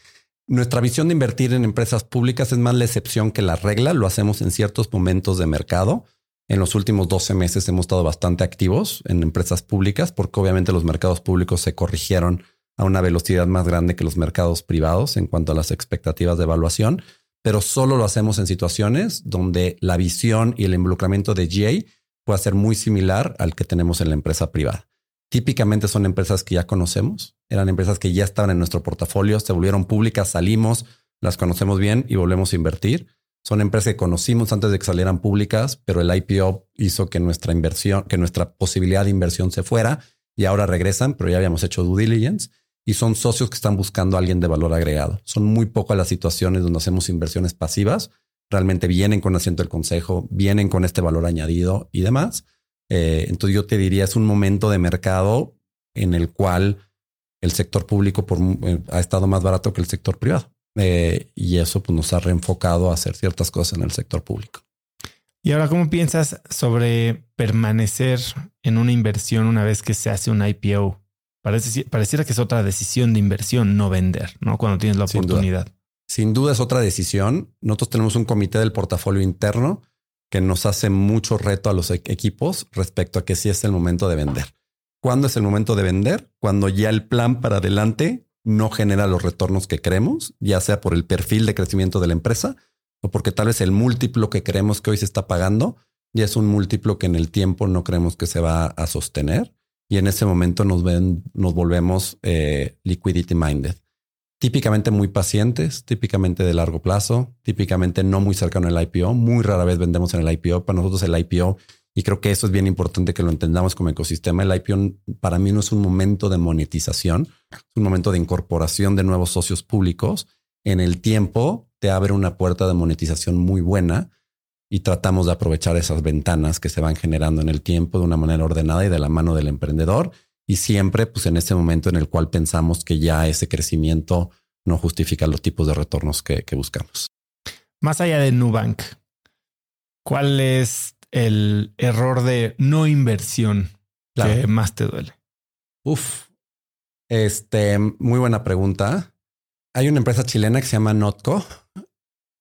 Nuestra visión de invertir en empresas públicas es más la excepción que la regla. Lo hacemos en ciertos momentos de mercado en los últimos 12 meses hemos estado bastante activos en empresas públicas porque obviamente los mercados públicos se corrigieron a una velocidad más grande que los mercados privados en cuanto a las expectativas de evaluación, pero solo lo hacemos en situaciones donde la visión y el involucramiento de GA puede ser muy similar al que tenemos en la empresa privada. Típicamente son empresas que ya conocemos, eran empresas que ya estaban en nuestro portafolio, se volvieron públicas, salimos, las conocemos bien y volvemos a invertir son empresas que conocimos antes de que salieran públicas, pero el IPO hizo que nuestra inversión, que nuestra posibilidad de inversión se fuera y ahora regresan, pero ya habíamos hecho due diligence y son socios que están buscando a alguien de valor agregado. Son muy pocas las situaciones donde hacemos inversiones pasivas. Realmente vienen con asiento del consejo, vienen con este valor añadido y demás. Eh, entonces yo te diría, es un momento de mercado en el cual el sector público eh, ha estado más barato que el sector privado. Eh, y eso pues, nos ha reenfocado a hacer ciertas cosas en el sector público. Y ahora, ¿cómo piensas sobre permanecer en una inversión una vez que se hace un IPO? Parece, pareciera que es otra decisión de inversión, no vender, ¿no? Cuando tienes la oportunidad. Sin duda. es otra decisión. Nosotros tenemos un comité del portafolio interno que nos hace mucho reto a los e-, equipos respecto a que si es el momento de vender. ¿Cuándo es el momento de vender? Cuando ya el plan para adelante no genera los retornos que queremos, ya sea por el perfil de crecimiento de la empresa o porque tal vez el múltiplo que creemos que hoy se está pagando ya es un múltiplo que en el tiempo no creemos que se va a sostener y en ese momento nos ven, nos volvemos eh, liquidity minded. Típicamente muy pacientes, típicamente de largo plazo, típicamente no muy cercano al IPO. Muy rara vez vendemos en el IPO. Para nosotros el IPO y creo que eso es bien importante que lo entendamos como ecosistema. El IPO para mí no es un momento de monetización, es un momento de incorporación de nuevos socios públicos. En el tiempo te abre una puerta de monetización muy buena y tratamos de aprovechar esas ventanas que se van generando en el tiempo de una manera ordenada y de la mano del emprendedor. Y siempre, pues en ese momento en el cual pensamos que ya ese crecimiento no justifica los tipos de retornos que, que buscamos. Más allá de Nubank, ¿cuál es el error de no inversión que más te duele? Uf, este, muy buena pregunta. Hay una empresa chilena que se llama Notco.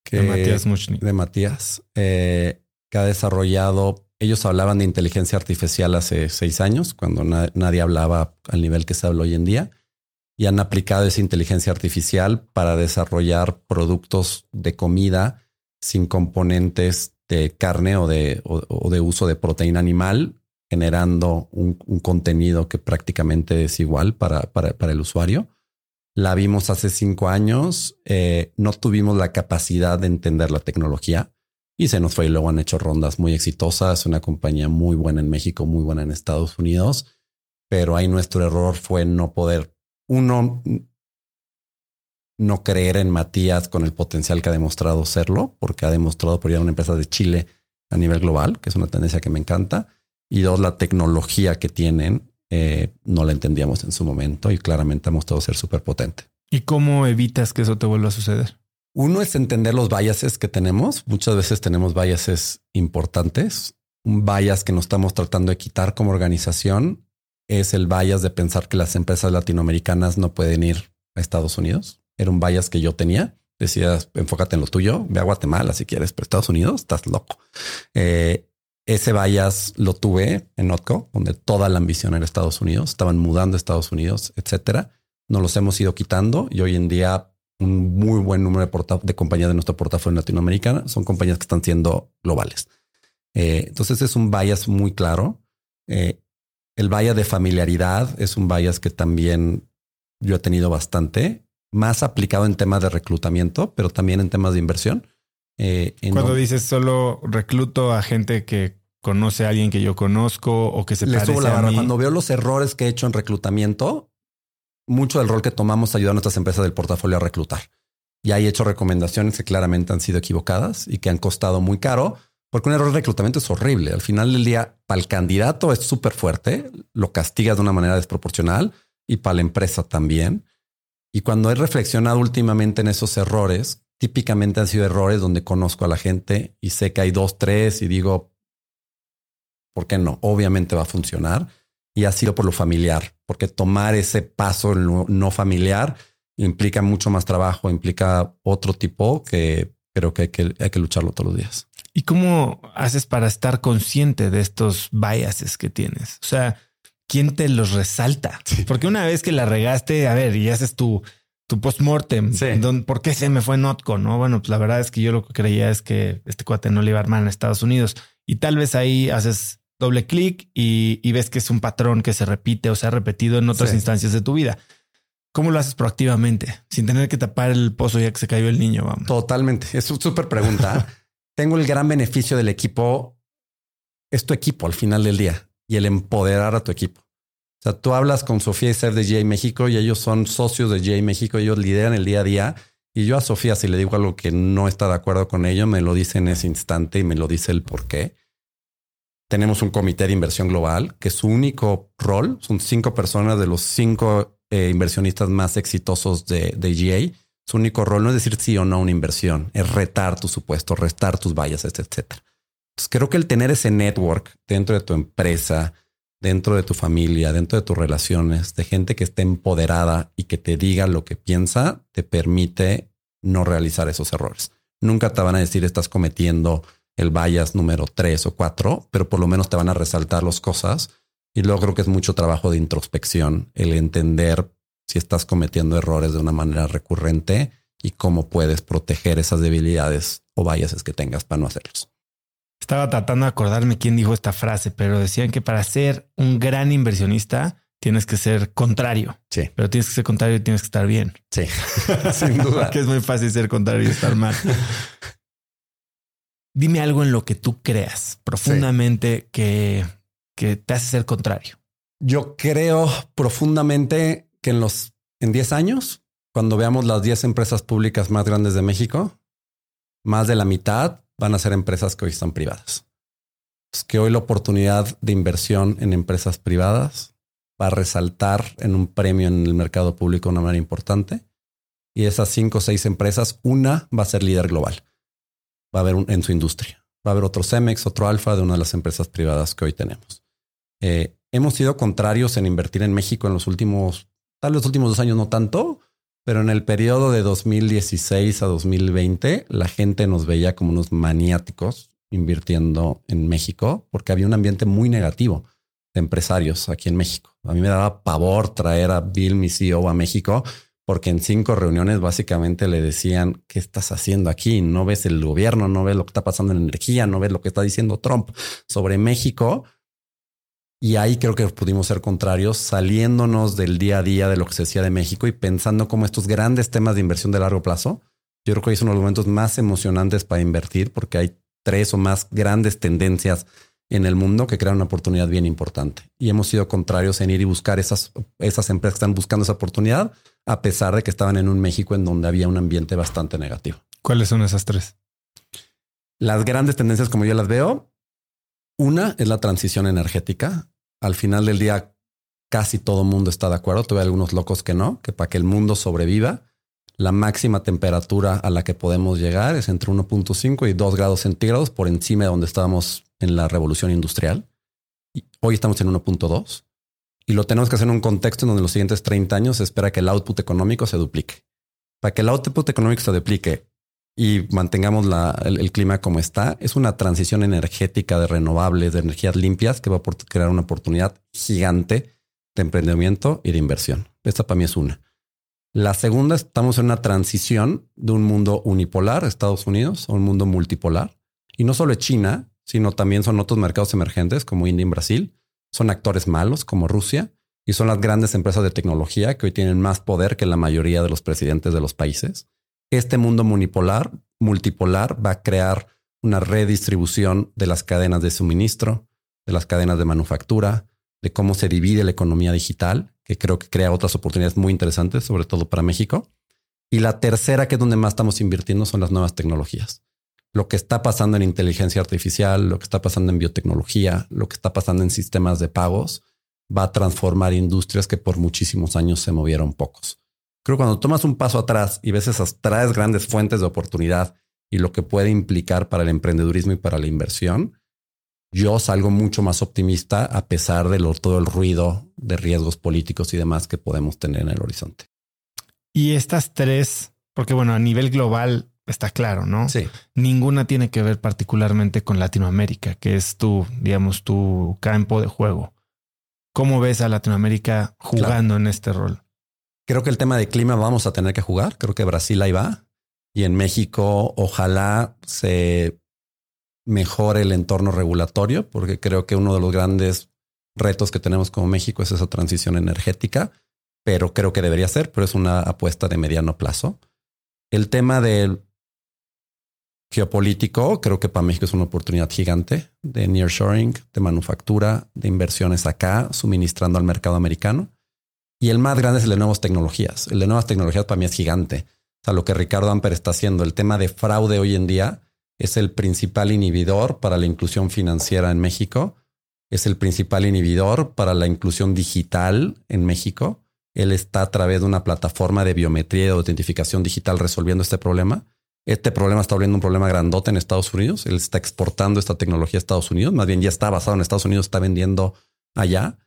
Que, de Matías Muchnik. De Matías, eh, que ha desarrollado. Ellos hablaban de inteligencia artificial hace seis años, cuando nadie hablaba al nivel que se habla hoy en día, y han aplicado esa inteligencia artificial para desarrollar productos de comida sin componentes de carne o de, de uso de proteína animal generando un, contenido que prácticamente es igual para, para, el usuario. La vimos hace cinco años, eh, no tuvimos la capacidad de entender la tecnología y se nos fue y luego han hecho rondas muy exitosas, una compañía muy buena en México, muy buena en Estados Unidos, pero ahí nuestro error fue no poder, uno, no creer en Matías con el potencial que ha demostrado serlo, porque ha demostrado por ir a una empresa de Chile a nivel global, que es una tendencia que me encanta. Y dos, la tecnología que tienen eh, no la entendíamos en su momento y claramente ha mostrado ser súper potente. ¿Y cómo evitas que eso te vuelva a suceder? Uno es entender los biases que tenemos. Muchas veces tenemos biases importantes. Un bias que nos estamos tratando de quitar como organización es el bias de pensar que las empresas latinoamericanas no pueden ir a Estados Unidos era un bias que yo tenía. Decías, enfócate en lo tuyo, ve a Guatemala si quieres, pero Estados Unidos estás loco. Eh, ese bias lo tuve en Notco, donde toda la ambición era Estados Unidos, estaban mudando a Estados Unidos, etcétera. Nos los hemos ido quitando y hoy en día un muy buen número de, de compañías de nuestro portafolio latinoamericano son compañías que están siendo globales. Eh, entonces es un bias muy claro. Eh, el bias de familiaridad es un bias que también yo he tenido bastante más aplicado en temas de reclutamiento, pero también en temas de inversión. Eh, Cuando dices solo recluto a gente que conoce a alguien que yo conozco o que se Le parece la a mí. Cuando veo los errores que he hecho en reclutamiento, mucho del rol que tomamos ayuda a nuestras empresas del portafolio a reclutar. Y hay hecho recomendaciones que claramente han sido equivocadas y que han costado muy caro, porque un error de reclutamiento es horrible. Al final del día, para el candidato es súper fuerte, lo castigas de una manera desproporcional y para la empresa también. Y cuando he reflexionado últimamente en esos errores, típicamente han sido errores donde conozco a la gente y sé que hay dos, tres y digo, ¿por qué no? Obviamente va a funcionar. Y ha sido por lo familiar, porque tomar ese paso no familiar implica mucho más trabajo, implica otro tipo que creo que hay que, hay que lucharlo todos los días. ¿Y cómo haces para estar consciente de estos biases que tienes? O sea, quién te los resalta. Porque una vez que la regaste, a ver, y haces tu, tu post-mortem, ¿por qué se me fue Notco? No, bueno, pues la verdad es que yo lo que creía es que este cuate no le iba a armar en Estados Unidos. Y tal vez ahí haces doble clic y, ves que es un patrón que se repite o se ha repetido en otras instancias de tu vida. ¿Cómo lo haces proactivamente sin tener que tapar el pozo ya que se cayó el niño? Vamos. Totalmente. Es una súper pregunta. (laughs) Tengo el gran beneficio del equipo. Es tu equipo al final del día y el empoderar a tu equipo. O sea, tú hablas con Sofía y Sef de GA México y ellos son socios de GA México, ellos lideran el día a día. Y yo a Sofía, si le digo algo que no está de acuerdo con ello, me lo dice en ese instante y me lo dice el por qué. Tenemos un comité de inversión global que su único rol son cinco personas de los cinco eh, inversionistas más exitosos de, de GA. Su único rol no es decir sí o no una inversión, es retar tu supuesto, restar tus vallas, etcétera. Entonces creo que el tener ese network dentro de tu empresa, dentro de tu familia, dentro de tus relaciones, de gente que esté empoderada y que te diga lo que piensa, te permite no realizar esos errores. Nunca te van a decir estás cometiendo el bias número tres o cuatro, pero por lo menos te van a resaltar las cosas. Y luego creo que es mucho trabajo de introspección, el entender si estás cometiendo errores de una manera recurrente y cómo puedes proteger esas debilidades o biases que tengas para no hacerlos. Estaba tratando de acordarme quién dijo esta frase, pero decían que para ser un gran inversionista tienes que ser contrario. Sí. Pero tienes que ser contrario y tienes que estar bien. Sí, (laughs) sin (laughs) duda. que es muy fácil ser contrario y estar mal. (laughs) Dime algo en lo que tú creas profundamente que, que te hace ser contrario. Yo creo profundamente que en los en 10 años, cuando veamos las 10 empresas públicas más grandes de México, más de la mitad van a ser empresas que hoy están privadas. Es que hoy la oportunidad de inversión en empresas privadas va a resaltar en un premio en el mercado público de una manera importante. Y esas cinco o seis empresas, una va a ser líder global. Va a haber un, en su industria. Va a haber otro Cemex, otro Alfa de una de las empresas privadas que hoy tenemos. Eh, hemos sido contrarios en invertir en México en los últimos, tal vez los últimos dos años no tanto, pero en el periodo de 2016 a 2020, la gente nos veía como unos maniáticos invirtiendo en México porque había un ambiente muy negativo de empresarios aquí en México. A mí me daba pavor traer a Bill, mi CEO, a México porque en cinco reuniones básicamente le decían, ¿qué estás haciendo aquí? No ves el gobierno, no ves lo que está pasando en energía, no ves lo que está diciendo Trump sobre México. Y ahí creo que pudimos ser contrarios, saliéndonos del día a día de lo que se decía de México y pensando como estos grandes temas de inversión de largo plazo. Yo creo que es uno de los momentos más emocionantes para invertir porque hay tres o más grandes tendencias en el mundo que crean una oportunidad bien importante. Y hemos sido contrarios en ir y buscar esas, esas empresas que están buscando esa oportunidad, a pesar de que estaban en un México en donde había un ambiente bastante negativo. ¿Cuáles son esas tres? Las grandes tendencias, como yo las veo, una es la transición energética. Al final del día, casi todo el mundo está de acuerdo. Tuve algunos locos que no, que para que el mundo sobreviva, la máxima temperatura a la que podemos llegar es entre 1.5 y 2 grados centígrados por encima de donde estábamos en la revolución industrial. Hoy estamos en 1.2 y lo tenemos que hacer en un contexto en donde en los siguientes 30 años se espera que el output económico se duplique. Para que el output económico se duplique y mantengamos el, clima como está, es una transición energética de renovables, de energías limpias que va a crear una oportunidad gigante de emprendimiento y de inversión. Esta para mí es una. La segunda, estamos en una transición de un mundo unipolar, Estados Unidos, a un mundo multipolar. Y no solo China, sino también son otros mercados emergentes como India y Brasil. Son actores malos como Rusia y son las grandes empresas de tecnología que hoy tienen más poder que la mayoría de los presidentes de los países. Este mundo unipolar, multipolar, va a crear una redistribución de las cadenas de suministro, de las cadenas de manufactura, de cómo se divide la economía digital que creo que crea otras oportunidades muy interesantes, sobre todo para México. Y la tercera, que es donde más estamos invirtiendo, son las nuevas tecnologías. Lo que está pasando en inteligencia artificial, lo que está pasando en biotecnología, lo que está pasando en sistemas de pagos, va a transformar industrias que por muchísimos años se movieron pocos. Creo que cuando tomas un paso atrás y ves esas tres grandes fuentes de oportunidad y lo que puede implicar para el emprendedurismo y para la inversión, yo salgo mucho más optimista a pesar de todo el ruido de riesgos políticos y demás que podemos tener en el horizonte. Y estas tres, porque bueno, a nivel global está claro, ¿no? Sí. Ninguna tiene que ver particularmente con Latinoamérica, que es tu, digamos, tu campo de juego. ¿Cómo ves a Latinoamérica jugando en este rol? Creo que el tema de clima vamos a tener que jugar. Creo que Brasil ahí va. Y en México, ojalá se mejore el entorno regulatorio, porque creo que uno de los grandes retos que tenemos como México es esa transición energética, pero creo que debería ser, pero es una apuesta de mediano plazo. El tema del geopolítico, creo que para México es una oportunidad gigante de nearshoring, de manufactura, de inversiones acá, suministrando al mercado americano. Y el más grande es el de nuevas tecnologías. El de nuevas tecnologías para mí es gigante. O sea, lo que Ricardo Amper está haciendo, el tema de fraude hoy en día, es el principal inhibidor para la inclusión financiera en México, es el principal inhibidor para la inclusión digital en México. Él está a través de una plataforma de biometría y de autentificación digital resolviendo este problema. Este problema está volviendo un problema grandote en Estados Unidos. Él está exportando esta tecnología a Estados Unidos. Más bien ya está basado en Estados Unidos, está vendiendo allá.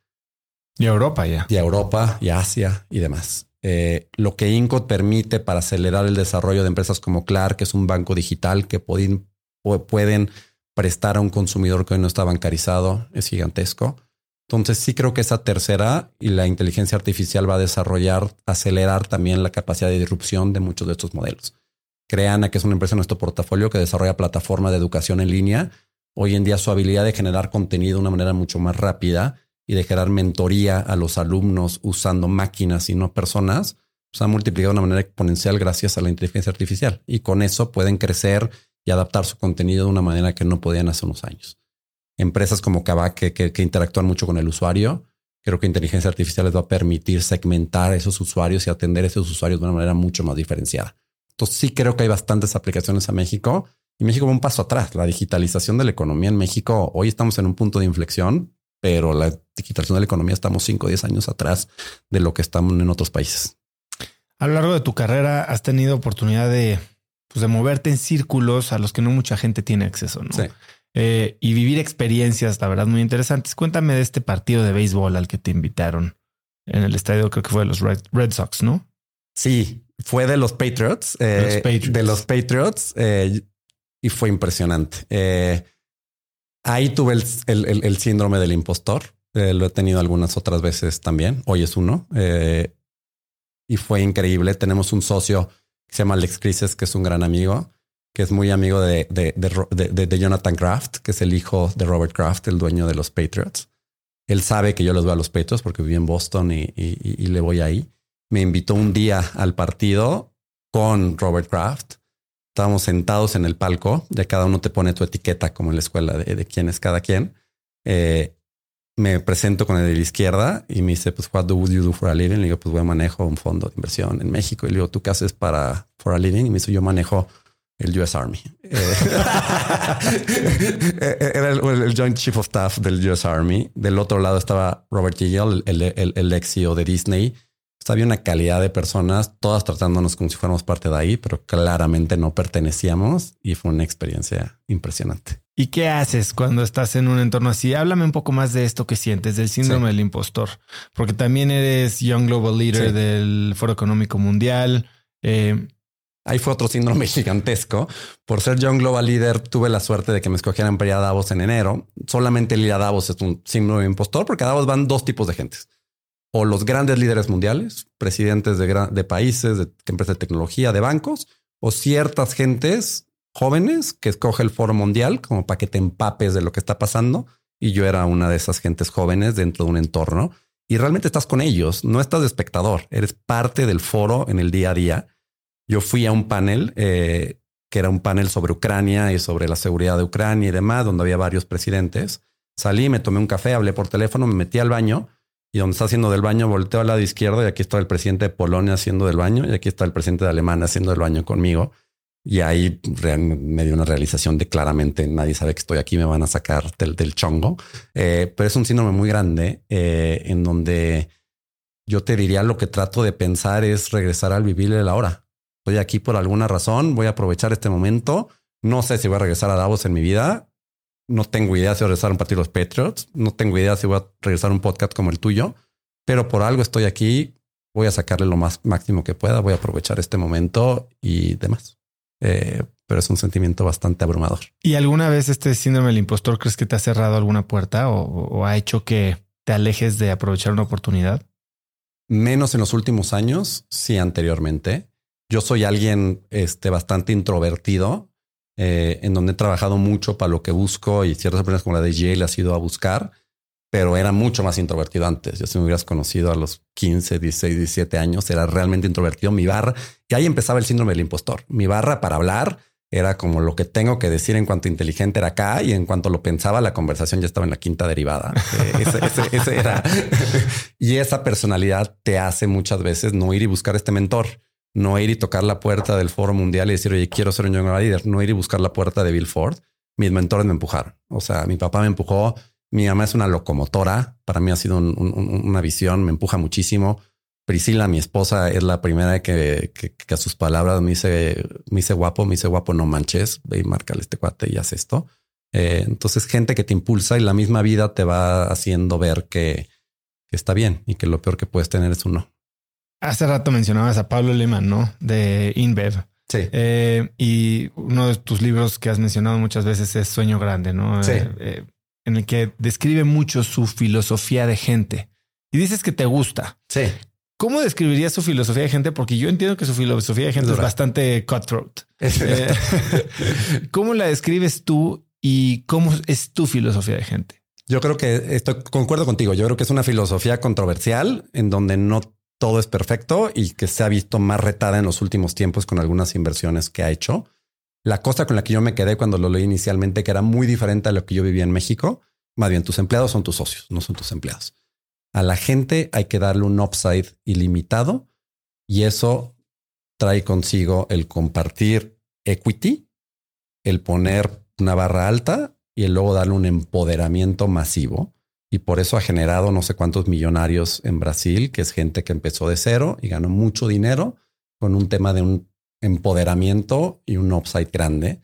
Y a Europa ya. Y a Europa y Asia y demás. Eh, lo que INCO permite para acelerar el desarrollo de empresas como Clark, que es un banco digital que pueden, pueden prestar a un consumidor que hoy no está bancarizado, es gigantesco. Entonces sí creo que esa tercera y la inteligencia artificial va a desarrollar, acelerar también la capacidad de disrupción de muchos de estos modelos. Creana, que es una empresa en nuestro portafolio que desarrolla plataformas de educación en línea, hoy en día su habilidad de generar contenido de una manera mucho más rápida y de generar mentoría a los alumnos usando máquinas y no personas, se ha multiplicado de una manera exponencial gracias a la inteligencia artificial. Y con eso pueden crecer y adaptar su contenido de una manera que no podían hace unos años. Empresas como Kavak que, que, interactúan mucho con el usuario, creo que inteligencia artificial les va a permitir segmentar a esos usuarios y atender a esos usuarios de una manera mucho más diferenciada. Entonces sí creo que hay bastantes aplicaciones a México y México va un paso atrás. La digitalización de la economía en México, hoy estamos en un punto de inflexión pero la digitalización de la economía estamos 5 o 10 años atrás de lo que estamos en otros países. A lo largo de tu carrera has tenido oportunidad de, pues, de moverte en círculos a los que no mucha gente tiene acceso, ¿no? Sí. Eh, y vivir experiencias, la verdad, muy interesantes. Cuéntame de este partido de béisbol al que te invitaron en el estadio, creo que fue de los Red, Sox, ¿no? Sí, fue de los Patriots. Eh, de los Patriots. Eh, y fue impresionante. Ahí tuve el, síndrome del impostor. Eh, lo he tenido algunas otras veces también. Hoy es uno. Eh, y fue increíble. Tenemos un socio que se llama Alex Crises, que es un gran amigo, que es muy amigo de, de, Jonathan Kraft, que es el hijo de Robert Kraft, el dueño de los Patriots. Él sabe que yo los veo a los pechos porque viví en Boston y, y le voy ahí. Me invitó un día al partido con Robert Kraft estábamos sentados en el palco, ya cada uno te pone tu etiqueta como en la escuela de, quién es cada quien. Eh, me presento con el de la izquierda y me dice, pues, what do you do for a living? Le digo, pues, voy a manejo un fondo de inversión en México. Y le digo, ¿tú qué haces para for a living? Y me dice, yo manejo el US Army. Eh, (laughs) era el, Joint Chief of Staff del US Army. Del otro lado estaba Robert Eagle, el, el, el ex CEO de Disney había una calidad de personas, todas tratándonos como si fuéramos parte de ahí, pero claramente no pertenecíamos y fue una experiencia impresionante. ¿Y qué haces cuando estás en un entorno así? Háblame un poco más de esto que sientes, del síndrome del impostor, porque también eres Young Global Leader del Foro Económico Mundial. Eh, Ahí fue otro síndrome (laughs) gigantesco. Por ser Young Global Leader, tuve la suerte de que me escogieran para ir a Davos en enero. Solamente el ir a Davos es un síndrome de impostor, porque a Davos van dos tipos de gentes o los grandes líderes mundiales, presidentes de, países, de empresas de tecnología, de bancos, o ciertas gentes jóvenes que escoge el foro mundial como para que te empapes de lo que está pasando. Y yo era una de esas gentes jóvenes dentro de un entorno y realmente estás con ellos, no estás de espectador, eres parte del foro en el día a día. Yo fui a un panel eh, que era un panel sobre Ucrania y sobre la seguridad de Ucrania y demás, donde había varios presidentes. Salí, me tomé un café, hablé por teléfono, me metí al baño y donde está haciendo del baño, volteo al lado izquierdo y aquí está el presidente de Polonia haciendo del baño y aquí está el presidente de Alemania haciendo del baño conmigo. Y ahí me dio una realización de claramente nadie sabe que estoy aquí, me van a sacar del, chongo. Eh, pero es un síndrome muy grande eh, en donde yo te diría lo que trato de pensar es regresar al vivir la hora. Estoy aquí por alguna razón, voy a aprovechar este momento. No sé si voy a regresar a Davos en mi vida, no tengo idea si voy a regresar a un partido de los Patriots. No tengo idea si voy a regresar a un podcast como el tuyo, pero por algo estoy aquí. Voy a sacarle lo más máximo que pueda. Voy a aprovechar este momento y demás. Eh, pero es un sentimiento bastante abrumador. ¿Y alguna vez este síndrome del impostor crees que te ha cerrado alguna puerta o, ha hecho que te alejes de aprovechar una oportunidad? Menos en los últimos años, sí anteriormente. Yo soy alguien este, bastante introvertido eh, en donde he trabajado mucho para lo que busco y ciertas empresas como la de Yale ha sido a buscar, pero era mucho más introvertido antes. Yo si me hubieras conocido a los 15, 16, 17 años, era realmente introvertido. Mi barra, y ahí empezaba el síndrome del impostor. Mi barra para hablar era como lo que tengo que decir en cuanto inteligente era acá y en cuanto lo pensaba, la conversación ya estaba en la quinta derivada. Eh, ese era. (laughs) y esa personalidad te hace muchas veces no ir y buscar este mentor no ir y tocar la puerta del foro mundial y decir, oye, quiero ser un young leader, no ir y buscar la puerta de Bill Ford. Mis mentores me empujaron. O sea, mi papá me empujó. Mi mamá es una locomotora. Para mí ha sido una visión, me empuja muchísimo. Priscila, mi esposa, es la primera que, a sus palabras me dice, me dice guapo, me dice guapo, no manches, ve y márcale este cuate y haz esto. Eh, entonces, gente que te impulsa y la misma vida te va haciendo ver que, que está bien y que lo peor que puedes tener es un no. Hace rato mencionabas a Pablo Lehmann, ¿no? De InBev. Sí. Eh, y uno de tus libros que has mencionado muchas veces es Sueño Grande, ¿no? Sí. Eh, eh, en el que describe mucho su filosofía de gente. Y dices que te gusta. Sí. ¿Cómo describirías su filosofía de gente? Porque yo entiendo que su filosofía de gente es bastante cutthroat. (laughs) ¿Cómo la describes tú y cómo es tu filosofía de gente? Yo creo que estoy concuerdo contigo. Yo creo que es una filosofía controversial en donde no todo es perfecto y que se ha visto más retada en los últimos tiempos con algunas inversiones que ha hecho. La cosa con la que yo me quedé cuando lo leí inicialmente, que era muy diferente a lo que yo vivía en México, más bien tus empleados son tus socios, no son tus empleados. A la gente hay que darle un upside ilimitado y eso trae consigo el compartir equity, el poner una barra alta y el luego darle un empoderamiento masivo y por eso ha generado no sé cuántos millonarios en Brasil, que es gente que empezó de cero y ganó mucho dinero con un tema de un empoderamiento y un upside grande,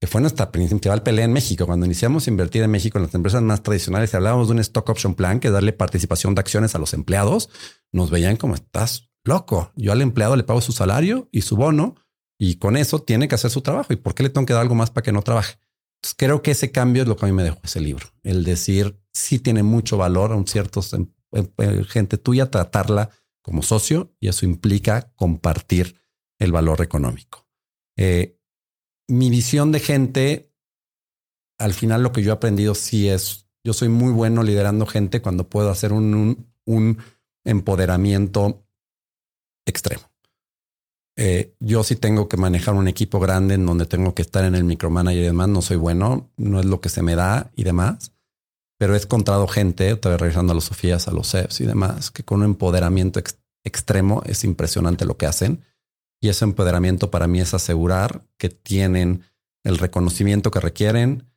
que fue nuestra principal pelea en México. Cuando iniciamos a invertir en México en las empresas más tradicionales y hablábamos de un stock option plan, que darle participación de acciones a los empleados, nos veían como estás loco. Yo al empleado le pago su salario y su bono y con eso tiene que hacer su trabajo. ¿Y por qué le tengo que dar algo más para que no trabaje? creo que ese cambio es lo que a mí me dejó ese libro. El decir, sí tiene mucho valor a un cierto gente tuya tratarla como socio y eso implica compartir el valor económico. Eh, mi visión de gente, al final lo que yo he aprendido sí es Yo soy muy bueno liderando gente cuando puedo hacer un, un, empoderamiento extremo. Eh, yo sí tengo que manejar un equipo grande en donde tengo que estar en el micromanager y demás. No soy bueno, no es lo que se me da y demás. Pero he encontrado gente, otra vez regresando a los Sofías, a los CEFs y demás, que con un empoderamiento extremo es impresionante lo que hacen. Y ese empoderamiento para mí es asegurar que tienen el reconocimiento que requieren,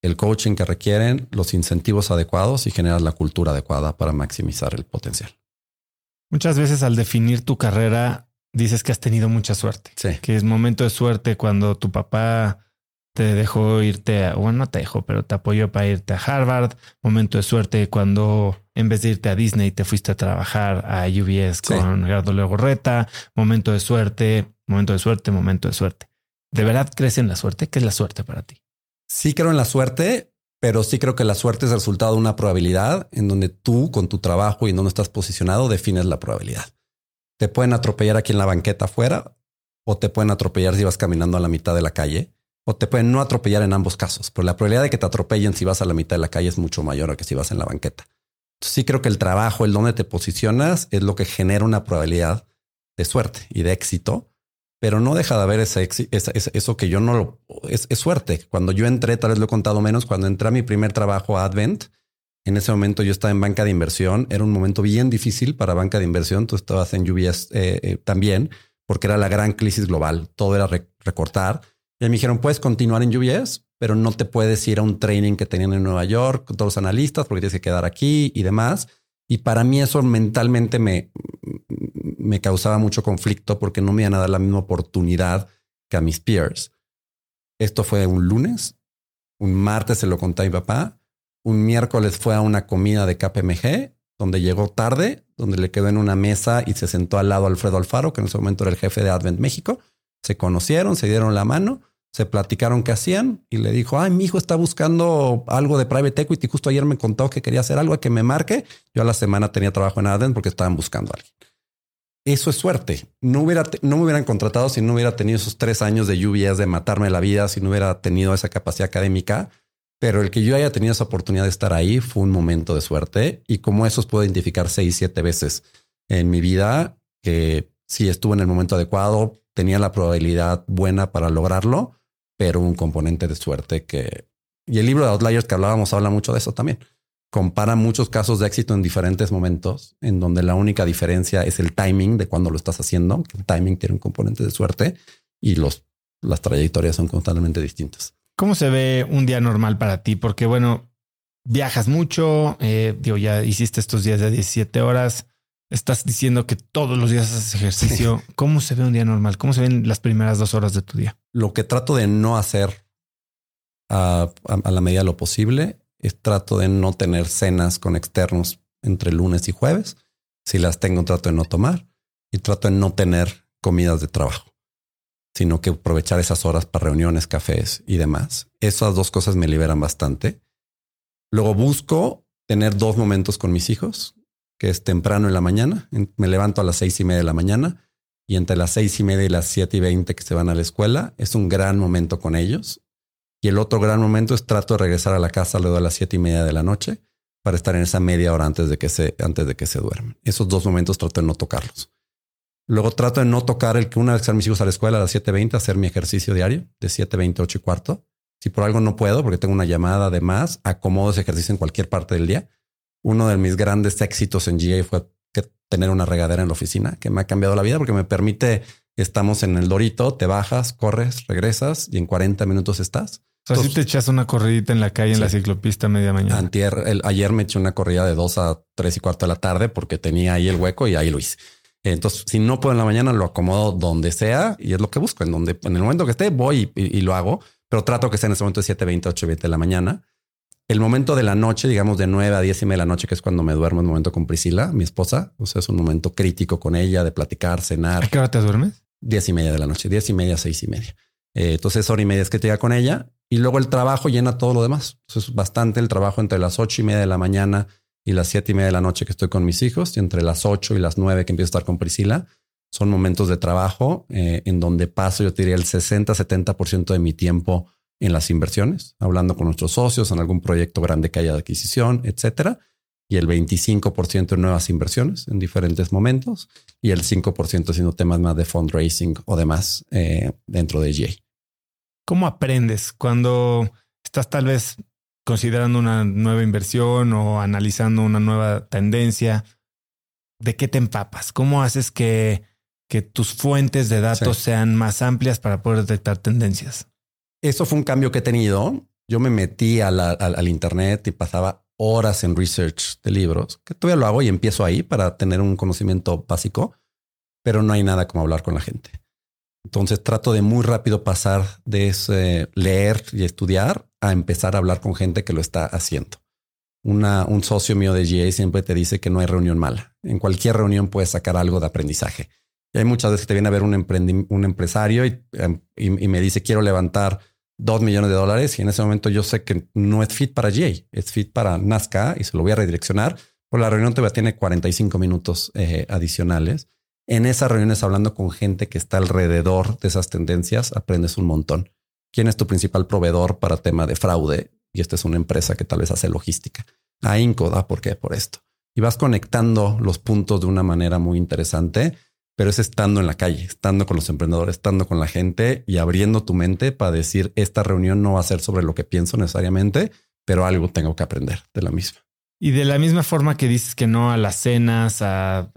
el coaching que requieren, los incentivos adecuados y generar la cultura adecuada para maximizar el potencial. Muchas veces al definir tu carrera dices que has tenido mucha suerte. Sí. Que es momento de suerte cuando tu papá te dejó irte a, bueno, no te dejó, pero te apoyó para irte a Harvard. Momento de suerte cuando en vez de irte a Disney te fuiste a trabajar a UBS con Gerardo Legorreta. Momento de suerte, momento de suerte, momento de suerte. ¿De verdad crees en la suerte? ¿Qué es la suerte para ti? Sí creo en la suerte, pero sí creo que la suerte es el resultado de una probabilidad en donde tú con tu trabajo y en donde estás posicionado defines la probabilidad. Te pueden atropellar aquí en la banqueta afuera o te pueden atropellar si vas caminando a la mitad de la calle o te pueden no atropellar en ambos casos, pero la probabilidad de que te atropellen si vas a la mitad de la calle es mucho mayor a que si vas en la banqueta. sí creo que el trabajo, el donde te posicionas es lo que genera una probabilidad de suerte y de éxito pero no deja de haber ese, eso que yo no lo es, suerte. Cuando yo entré, tal vez lo he contado menos, cuando entré a mi primer trabajo a Advent, en ese momento yo estaba en banca de inversión. Era un momento bien difícil para banca de inversión. Tú estabas en UBS eh, eh, también, porque era la gran crisis global. Todo era recortar. Y me dijeron, puedes continuar en UBS, pero no te puedes ir a un training que tenían en Nueva York con todos los analistas porque tienes que quedar aquí y demás. Y para mí eso mentalmente me, me causaba mucho conflicto porque no me iban a dar la misma oportunidad que a mis peers. Esto fue un lunes, un martes se lo conté a mi papá, un miércoles fue a una comida de KPMG, donde llegó tarde, donde le quedó en una mesa y se sentó al lado Alfredo Alfaro, que en ese momento era el jefe de Advent México. Se conocieron, se dieron la mano, se platicaron qué hacían y le dijo, ay, mi hijo está buscando algo de private equity. Justo ayer me contó que quería hacer algo, que me marque. Yo a la semana tenía trabajo en Advent porque estaban buscando a alguien. Eso es suerte. No, hubiera, no me hubieran contratado si no hubiera tenido esos tres años de lluvias, de matarme la vida, si no hubiera tenido esa capacidad académica. Pero el que yo haya tenido esa oportunidad de estar ahí fue un momento de suerte. Y como esos puedo identificar seis, siete veces en mi vida que si estuve en el momento adecuado, tenía la probabilidad buena para lograrlo, pero un componente de suerte que... Y el libro de Outliers que hablábamos habla mucho de eso también compara muchos casos de éxito en diferentes momentos, en donde la única diferencia es el timing de cuando lo estás haciendo. El timing tiene un componente de suerte y los, las trayectorias son totalmente distintas. ¿Cómo se ve un día normal para ti? Porque bueno, viajas mucho, eh, digo, ya hiciste estos días de 17 horas, estás diciendo que todos los días haces ejercicio. ¿Cómo se ve un día normal? ¿Cómo se ven las primeras dos horas de tu día? Lo que trato de no hacer a, a la medida de lo posible trato de no tener cenas con externos entre lunes y jueves. Si las tengo, trato de no tomar y trato de no tener comidas de trabajo, sino que aprovechar esas horas para reuniones, cafés y demás. Esas dos cosas me liberan bastante. Luego busco tener dos momentos con mis hijos, que es temprano en la mañana. Me levanto a las seis y media de la mañana y entre las seis y media y las siete y veinte que se van a la escuela es un gran momento con ellos. Y el otro gran momento es trato de regresar a la casa luego a las siete y media de la noche para estar en esa media hora antes de que se, antes de que se duermen. Esos dos momentos trato de no tocarlos. Luego trato de no tocar el que una vez que mis hijos a la escuela a las 7.20 hacer mi ejercicio diario de 7.20, 8 y cuarto. Si por algo no puedo, porque tengo una llamada de más, acomodo ese ejercicio en cualquier parte del día. Uno de mis grandes éxitos en GA fue que tener una regadera en la oficina que me ha cambiado la vida porque me permite, estamos en el Dorito, te bajas, corres, regresas y en 40 minutos estás. O sea, si te echas una corridita en la calle en la ciclopista media mañana. Antier, ayer me eché una corrida de dos a tres y cuarto de la tarde porque tenía ahí el hueco y ahí lo hice. Entonces, si no puedo en la mañana, lo acomodo donde sea y es lo que busco. En donde, en el momento que esté, voy y, lo hago, pero trato que sea en ese momento de 7, 20, 8, 20 de la mañana. El momento de la noche, digamos de 9 a 10 y media de la noche, que es cuando me duermo, el momento con Priscila, mi esposa. O sea, es un momento crítico con ella de platicar, cenar. ¿A qué hora te duermes? 10 y media de la noche, 10 y media, 6 y media. Eh, entonces, hora y media es que te llega con ella y luego el trabajo llena todo lo demás. es bastante el trabajo entre las ocho y media de la mañana y las siete y media de la noche que estoy con mis hijos y entre las ocho y las nueve que empiezo a estar con Priscila. Son momentos de trabajo eh, en donde paso, yo diría, el 60, 70% de mi tiempo en las inversiones, hablando con nuestros socios en algún proyecto grande que haya de adquisición, etcétera. Y el 25% en nuevas inversiones en diferentes momentos y el 5% haciendo temas más de fundraising o demás eh, dentro de GA. ¿Cómo aprendes cuando estás tal vez considerando una nueva inversión o analizando una nueva tendencia? ¿De qué te empapas? ¿Cómo haces que, que tus fuentes de datos sean más amplias para poder detectar tendencias? Eso fue un cambio que he tenido. Yo me metí al Internet y pasaba horas en research de libros, que todavía lo hago y empiezo ahí para tener un conocimiento básico, pero no hay nada como hablar con la gente. Entonces trato de muy rápido pasar de ese leer y estudiar a empezar a hablar con gente que lo está haciendo. Una, un socio mío de GA siempre te dice que no hay reunión mala. En cualquier reunión puedes sacar algo de aprendizaje. Y hay muchas veces que te viene a ver un, un empresario em, y, y, me dice quiero levantar dos millones de dólares y en ese momento yo sé que no es fit para GA, es fit para Nazca y se lo voy a redireccionar. Por la reunión te tiene 45 minutos eh, adicionales en esas reuniones hablando con gente que está alrededor de esas tendencias, aprendes un montón. ¿Quién es tu principal proveedor para tema de fraude? Y esta es una empresa que tal vez hace logística. A Inco da por qué, por esto. Y vas conectando los puntos de una manera muy interesante, pero es estando en la calle, estando con los emprendedores, estando con la gente y abriendo tu mente para decir, esta reunión no va a ser sobre lo que pienso necesariamente, pero algo tengo que aprender de la misma. Y de la misma forma que dices que no a las cenas, a,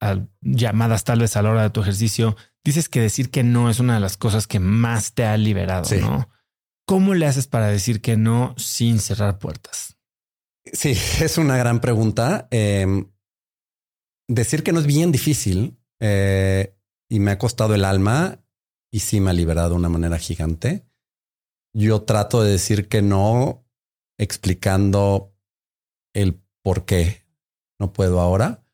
a llamadas tal vez a la hora de tu ejercicio, dices que decir que no es una de las cosas que más te ha liberado, ¿no? ¿Cómo le haces para decir que no sin cerrar puertas? Sí, (laughs) es una gran pregunta. Em, decir que no es bien difícil eh, y me ha costado el alma y sí me ha liberado de una manera gigante. Yo trato de decir que no explicando el por qué no puedo ahora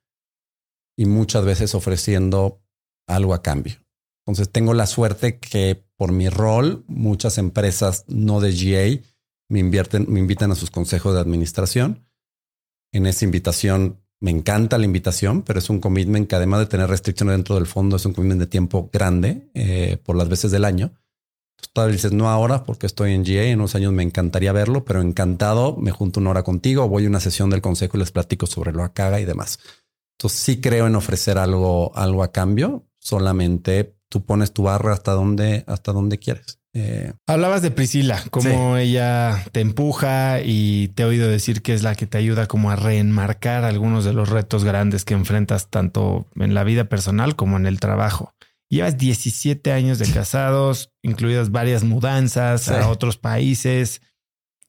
y muchas veces ofreciendo algo a cambio. Entonces tengo la suerte que por mi rol muchas empresas no de GA me, invierten, me invitan a sus consejos de administración. En esa invitación me encanta la invitación, pero es un commitment que además de tener restricciones dentro del fondo, es un commitment de tiempo grande eh, por las veces del año. Entonces dices, no ahora porque estoy en GA, en unos años me encantaría verlo, pero encantado, me junto una hora contigo, voy a una sesión del consejo y les platico sobre lo que haga y demás. Entonces sí creo en ofrecer algo, algo a cambio. Solamente tú pones tu barra hasta donde, hasta donde quieres. Eh, Hablabas de Priscila, cómo ella te empuja y te he oído decir que es la que te ayuda como a reenmarcar algunos de los retos grandes que enfrentas tanto en la vida personal como en el trabajo. Llevas 17 años de casados, incluidas varias mudanzas a otros países.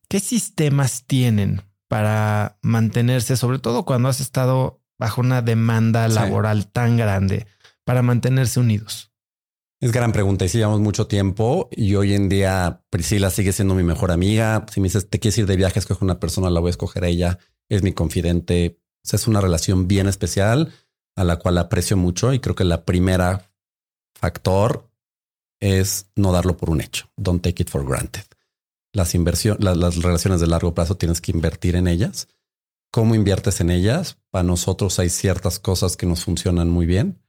¿Qué sistemas tienen para mantenerse, sobre todo cuando has estado bajo una demanda laboral tan grande para mantenerse unidos? Es gran pregunta y si llevamos mucho tiempo y hoy en día Priscila sigue siendo mi mejor amiga. Si me dices, te quieres ir de viaje, escoge una persona, la voy a escoger a ella. Es mi confidente. es una relación bien especial a la cual aprecio mucho y creo que la primera factor es no darlo por un hecho. Don't take it for granted. Las inversiones, las relaciones de largo plazo tienes que invertir en ellas cómo inviertes en ellas. Para nosotros hay ciertas cosas que nos funcionan muy bien.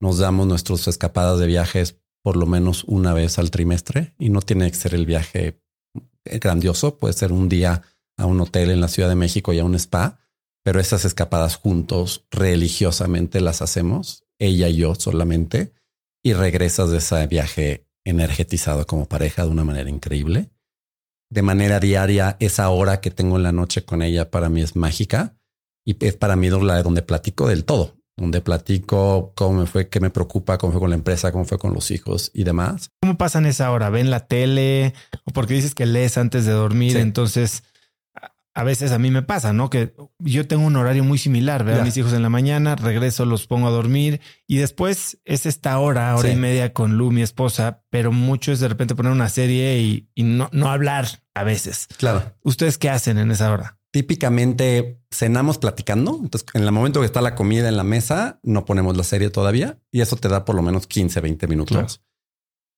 Nos damos nuestras escapadas de viajes por lo menos una vez al trimestre y no tiene que ser el viaje grandioso. Puede ser un día a un hotel en la Ciudad de México y a un spa, pero esas escapadas juntos religiosamente las hacemos, ella y yo solamente, y regresas de ese viaje energetizado como pareja de una manera increíble de manera diaria, esa hora que tengo en la noche con ella para mí es mágica y es para mí la donde platico del todo, donde platico cómo me fue, qué me preocupa, cómo fue con la empresa, cómo fue con los hijos y demás. ¿Cómo pasan esa hora? ¿Ven la tele? ¿O porque dices que lees antes de dormir? Entonces a veces a mí me pasa, ¿no? Que yo tengo un horario muy similar, veo a mis hijos en la mañana, regreso, los pongo a dormir y después es esta hora, hora y media con Lu, mi esposa, pero mucho es de repente poner una serie y, no, no hablar a veces. Claro. ¿Ustedes qué hacen en esa hora? Típicamente cenamos platicando. Entonces, en el momento que está la comida en la mesa, no ponemos la serie todavía y eso te da por lo menos 15, 20 minutos.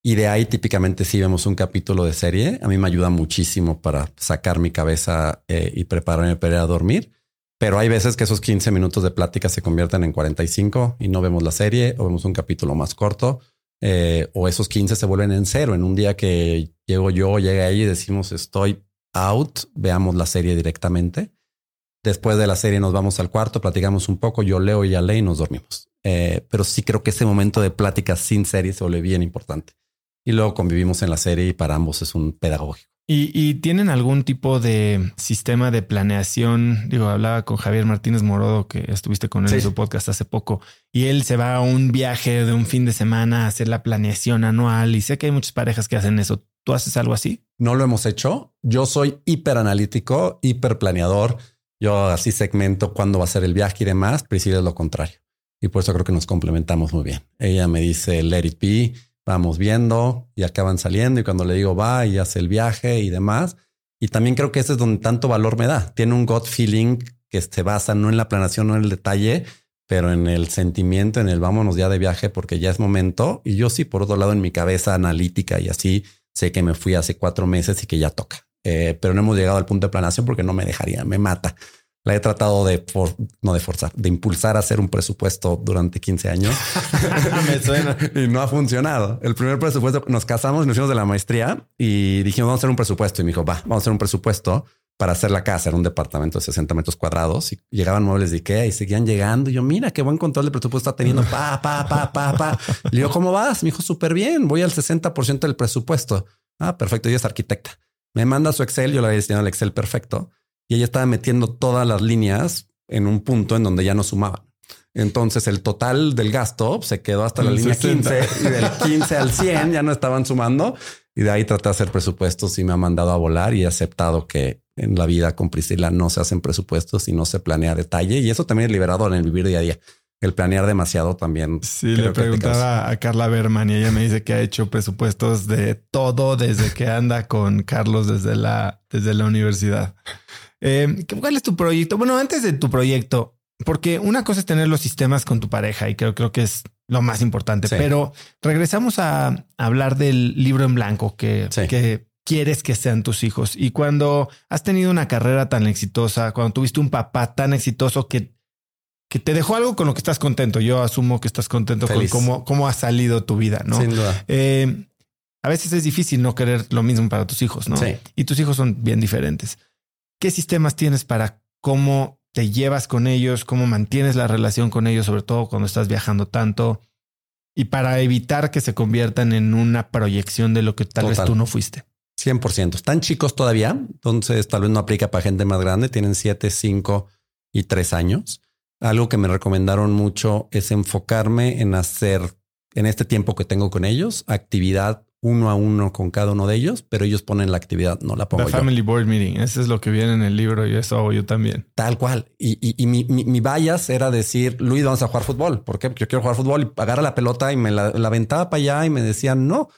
Y de ahí típicamente si vemos un capítulo de serie. A mí me ayuda muchísimo para sacar mi cabeza eh, y prepararme para ir a dormir. Pero hay veces que esos 15 minutos de plática se convierten en 45 y no vemos la serie o vemos un capítulo más corto. Eh, o esos 15 se vuelven en cero en un día que Llego yo, llega ella y decimos estoy out, veamos la serie directamente. Después de la serie nos vamos al cuarto, platicamos un poco, yo leo, ella lee y nos dormimos. Eh, pero sí creo que ese momento de plática sin serie se vuelve bien importante. Y luego convivimos en la serie y para ambos es un pedagógico. ¿Y, tienen algún tipo de sistema de planeación? Digo, hablaba con Javier Martínez Morodo, que estuviste con él en su podcast hace poco, y él se va a un viaje de un fin de semana a hacer la planeación anual. Y sé que hay muchas parejas que hacen eso. ¿Tú haces algo así? No lo hemos hecho. Yo soy hiper analítico, hiper planeador. Yo así segmento cuándo va a ser el viaje y demás. Priscila es lo contrario. Y por eso creo que nos complementamos muy bien. Ella me dice, let it be vamos viendo y acaban saliendo y cuando le digo va y hace el viaje y demás. Y también creo que ese es donde tanto valor me da. Tiene un gut feeling que se basa no en la planeación, no en el detalle, pero en el sentimiento, en el vámonos ya de viaje porque ya es momento. Y yo sí, por otro lado, en mi cabeza analítica y así, sé que me fui hace cuatro meses y que ya toca. Eh, pero no hemos llegado al punto de planeación porque no me dejaría, me mata la he tratado de, no de forzar, de impulsar a hacer un presupuesto durante 15 años. (laughs) (laughs) Me suena. y no ha funcionado. El primer presupuesto, nos casamos, nos fuimos de la maestría y dijimos, vamos a hacer un presupuesto. Y me dijo, va, vamos a hacer un presupuesto para hacer la casa. Era un departamento de 60 metros cuadrados y llegaban muebles de Ikea y seguían llegando. Y yo, mira qué buen control de presupuesto está teniendo. Pa, pa, pa, pa, pa. Le digo, ¿cómo vas? Me dijo, súper bien. Voy al 60% del presupuesto. Ah, perfecto. Ella es arquitecta. Me manda su Excel. Yo le había diseñado el Excel perfecto y ella estaba metiendo todas las líneas en un punto en donde ya no sumaban. Entonces el total del gasto se quedó hasta la línea 15 y del (laughs) 15 al 100 ya no estaban sumando. Y de ahí traté de hacer presupuestos y me ha mandado a volar y he aceptado que en la vida con Priscila no se hacen presupuestos y no se planea detalle. Y eso también es liberador en el vivir día a día. El planear demasiado también. Sí, le preguntaba a Carla Berman y ella me dice que ha hecho presupuestos de todo desde que anda con Carlos desde la, desde la universidad. Eh, ¿Cuál es tu proyecto? Bueno, antes de tu proyecto, porque una cosa es tener los sistemas con tu pareja y creo, creo que es lo más importante, pero regresamos a hablar del libro en blanco que, que quieres que sean tus hijos. Y cuando has tenido una carrera tan exitosa, cuando tuviste un papá tan exitoso que, que te dejó algo con lo que estás contento, yo asumo que estás contento con cómo, cómo ha salido tu vida, ¿no? Sin duda. Eh, a veces es difícil no querer lo mismo para tus hijos, ¿no? Y tus hijos son bien diferentes. ¿Qué sistemas tienes para cómo te llevas con ellos, cómo mantienes la relación con ellos, sobre todo cuando estás viajando tanto? Y para evitar que se conviertan en una proyección de lo que tal vez tú no fuiste. 100%. Están chicos todavía, entonces tal vez no aplica para gente más grande. Tienen 7, 5 y 3 años. Algo que me recomendaron mucho es enfocarme en hacer en este tiempo que tengo con ellos actividad uno a uno con cada uno de ellos, pero ellos ponen la actividad, no la pongo The Family Board Meeting, eso es lo que viene en el libro y eso hago yo también. Tal cual. Y, y, mi, mi, mi era decir, Luis, vamos a jugar fútbol. ¿Por qué? Porque yo quiero jugar fútbol y agarra la pelota y me la, la aventaba para allá y me decía, no,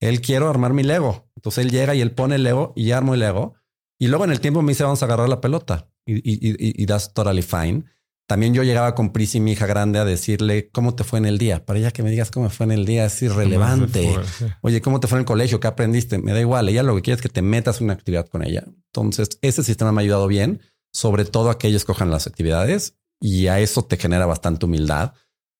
él quiero armar mi Lego. Entonces él llega y él pone el Lego y armo el Lego. Y luego en el tiempo me dice, vamos a agarrar la pelota. Y, y, y, y that's totally fine. También yo llegaba con Prisi, mi hija grande, a decirle cómo te fue en el día. Para ella que me digas cómo fue en el día es irrelevante. Oye, ¿cómo te fue en el colegio? ¿Qué aprendiste? Me da igual. Ella lo que quiere es que te metas en una actividad con ella. Entonces, ese sistema me ha ayudado bien, sobre todo a que ellos cojan las actividades y a eso te genera bastante humildad,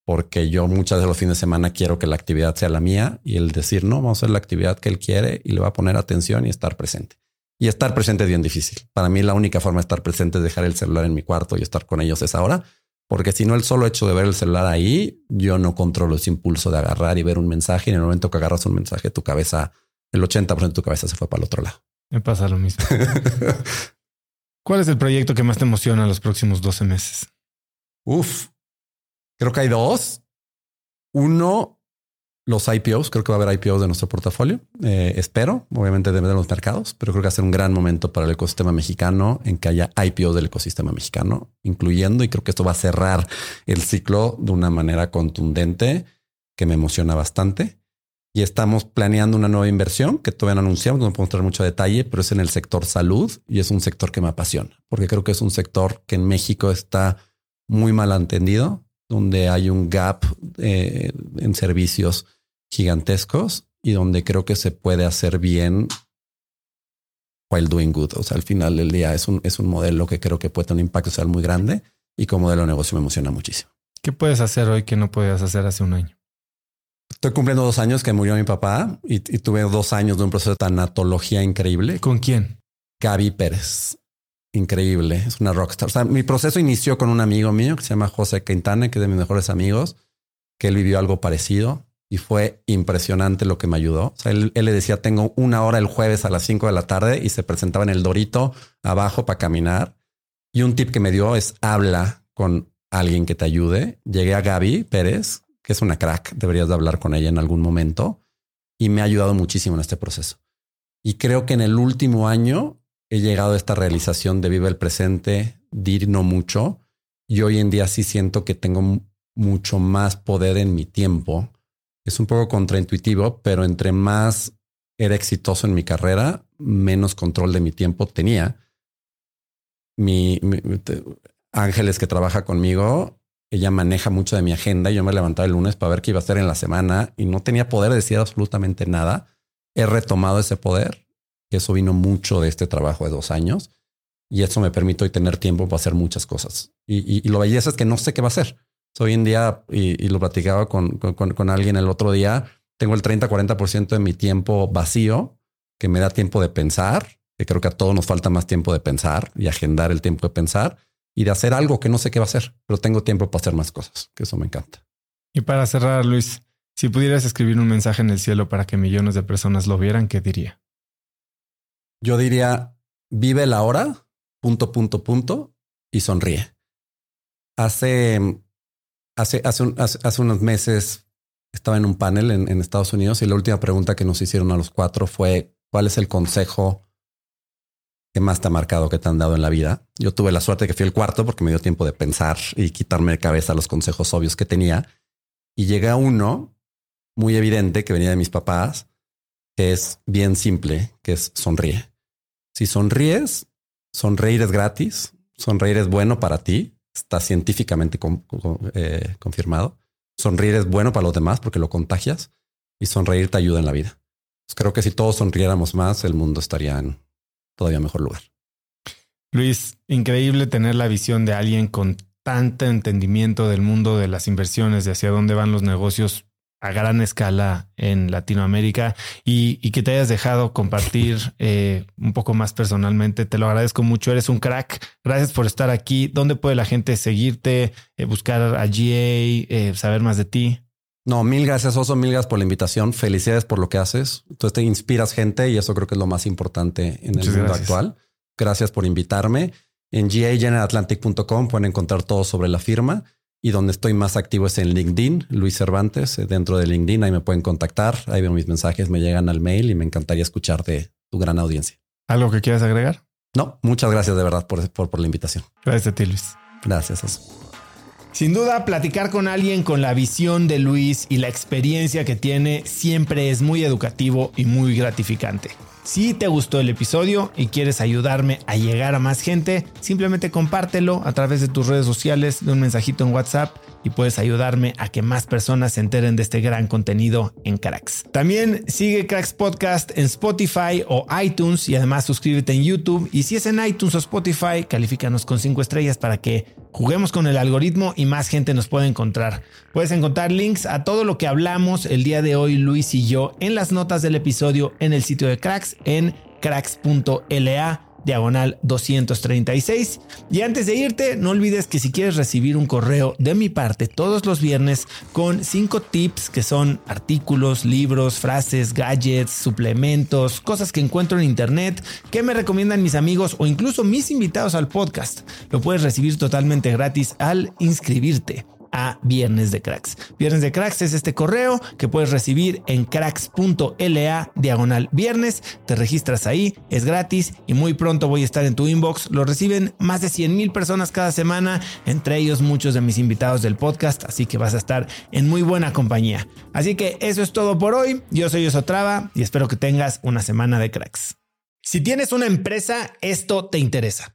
porque yo muchas de los fines de semana quiero que la actividad sea la mía y el decir, no, vamos a hacer la actividad que él quiere y le va a poner atención y estar presente. Y estar presente es bien difícil. Para mí la única forma de estar presente es dejar el celular en mi cuarto y estar con ellos esa hora. Porque si no, el solo hecho de ver el celular ahí, yo no controlo ese impulso de agarrar y ver un mensaje. Y en el momento que agarras un mensaje, tu cabeza, el 80% de tu cabeza se fue para el otro lado. Me pasa lo mismo. (laughs) ¿Cuál es el proyecto que más te emociona los próximos 12 meses? Uf, creo que hay dos. Uno los IPOs, creo que va a haber IPOs de nuestro portafolio. Eh, espero, obviamente, de los mercados, pero creo que va a ser un gran momento para el ecosistema mexicano en que haya IPOs del ecosistema mexicano, incluyendo, y creo que esto va a cerrar el ciclo de una manera contundente que me emociona bastante. Y estamos planeando una nueva inversión que todavía no anunciamos, no podemos traer mucho detalle, pero es en el sector salud y es un sector que me apasiona, porque creo que es un sector que en México está muy mal entendido, donde hay un gap eh, en servicios gigantescos y donde creo que se puede hacer bien while doing good. O sea, al final del día es un, es un modelo que creo que puede tener un impacto social muy grande y como modelo de negocio me emociona muchísimo. ¿Qué puedes hacer hoy que no podías hacer hace un año? Estoy cumpliendo dos años que murió mi papá y, y tuve dos años de un proceso de tanatología increíble. ¿Con quién? Gaby Pérez. Increíble. Es una rockstar. O sea, mi proceso inició con un amigo mío que se llama José Quintana, que es de mis mejores amigos, que él vivió algo parecido y fue impresionante lo que me ayudó. Él le decía, tengo una hora el jueves a las 5 de la tarde y se presentaba en el Dorito abajo para caminar. Y un tip que me dio es habla con alguien que te ayude. Llegué a Gaby Pérez, que es una crack. Deberías de hablar con ella en algún momento y me ha ayudado muchísimo en este proceso. Y creo que en el último año he llegado a esta realización de vive el presente, dir no mucho. Y hoy en día sí siento que tengo mucho más poder en mi tiempo. Es un poco contraintuitivo, pero entre más era exitoso en mi carrera, menos control de mi tiempo tenía. Mi, Ángeles que trabaja conmigo, ella maneja mucho de mi agenda. Yo me levantaba el lunes para ver qué iba a hacer en la semana y no tenía poder de decir absolutamente nada. He retomado ese poder eso vino mucho de este trabajo de dos años y eso me permite hoy tener tiempo para hacer muchas cosas. Y, y, y lo belleza es que no sé qué va a hacer. Hoy en día, y, y lo platicaba con, con, con, alguien el otro día, tengo el 30-40% de mi tiempo vacío, que me da tiempo de pensar, que creo que a todos nos falta más tiempo de pensar y agendar el tiempo de pensar y de hacer algo que no sé qué va a hacer, pero tengo tiempo para hacer más cosas, que eso me encanta. Y para cerrar, Luis, si pudieras escribir un mensaje en el cielo para que millones de personas lo vieran, ¿qué diría? Yo diría, vive la hora, punto, punto, punto, y sonríe. Hace, hace, hace, un, hace, unos meses estaba en un panel en, Estados Unidos y la última pregunta que nos hicieron a los cuatro fue, ¿cuál es el consejo que más te ha marcado, que te han dado en la vida? Yo tuve la suerte que fui el cuarto porque me dio tiempo de pensar y quitarme de cabeza los consejos obvios que tenía. Y llegué a uno muy evidente que venía de mis papás, que es bien simple, que es sonríe. Si sonríes, sonreír es gratis, sonreír es bueno para ti, está científicamente eh, confirmado. Sonreír es bueno para los demás porque lo contagias y sonreír te ayuda en la vida. Pues creo que si todos sonriéramos más, el mundo estaría en todavía mejor lugar. Luis, increíble tener la visión de alguien con tanto entendimiento del mundo de las inversiones, de hacia dónde van los negocios a gran escala en Latinoamérica y, y que te hayas dejado compartir eh, un poco más personalmente. Te lo agradezco mucho. Eres un crack. Gracias por estar aquí. ¿Dónde puede la gente seguirte, eh, buscar a GA, eh, saber más de ti? No, mil gracias, Oso. Mil gracias por la invitación. Felicidades por lo que haces. Tú te inspiras gente y eso creo que es lo más importante en Muchas el mundo gracias. actual. Gracias por invitarme. En gageneratlantic.com pueden encontrar todo sobre la firma y donde estoy más activo es en LinkedIn, Luis Cervantes, eh, dentro de LinkedIn, ahí me pueden contactar, ahí veo mis mensajes, me llegan al mail y me encantaría escuchar de tu gran audiencia. ¿Algo que quieras agregar? No, muchas gracias de verdad por, por, por la invitación. Gracias a ti, Luis. Gracias. Sin duda, platicar con alguien con la visión de Luis y la experiencia que tiene siempre es muy educativo y muy gratificante. Si te gustó el episodio y quieres ayudarme a llegar a más gente, simplemente compártelo a través de tus redes sociales, de un mensajito en WhatsApp y puedes ayudarme a que más personas se enteren de este gran contenido en Cracks. También sigue Cracks Podcast en Spotify o iTunes y además suscríbete en YouTube y si es en iTunes o Spotify, califícanos con 5 estrellas para que juguemos con el algoritmo y más gente nos pueda encontrar. Puedes encontrar links a todo lo que hablamos el día de hoy Luis y yo en las notas del episodio en el sitio de Cracks en cracks.la diagonal 236. Y antes de irte, no olvides que si quieres recibir un correo de mi parte todos los viernes con 5 tips que son artículos, libros, frases, gadgets, suplementos, cosas que encuentro en internet, que me recomiendan mis amigos o incluso mis invitados al podcast, lo puedes recibir totalmente gratis al inscribirte a Viernes de Cracks. Viernes de Cracks es este correo que puedes recibir en cracks.la diagonal viernes. Te registras ahí, es gratis y muy pronto voy a estar en tu inbox. Lo reciben más de 100 mil personas cada semana, entre ellos muchos de mis invitados del podcast, así que vas a estar en muy buena compañía. Así que eso es todo por hoy. Yo soy Osotrava y espero que tengas una semana de cracks. Si tienes una empresa, esto te interesa.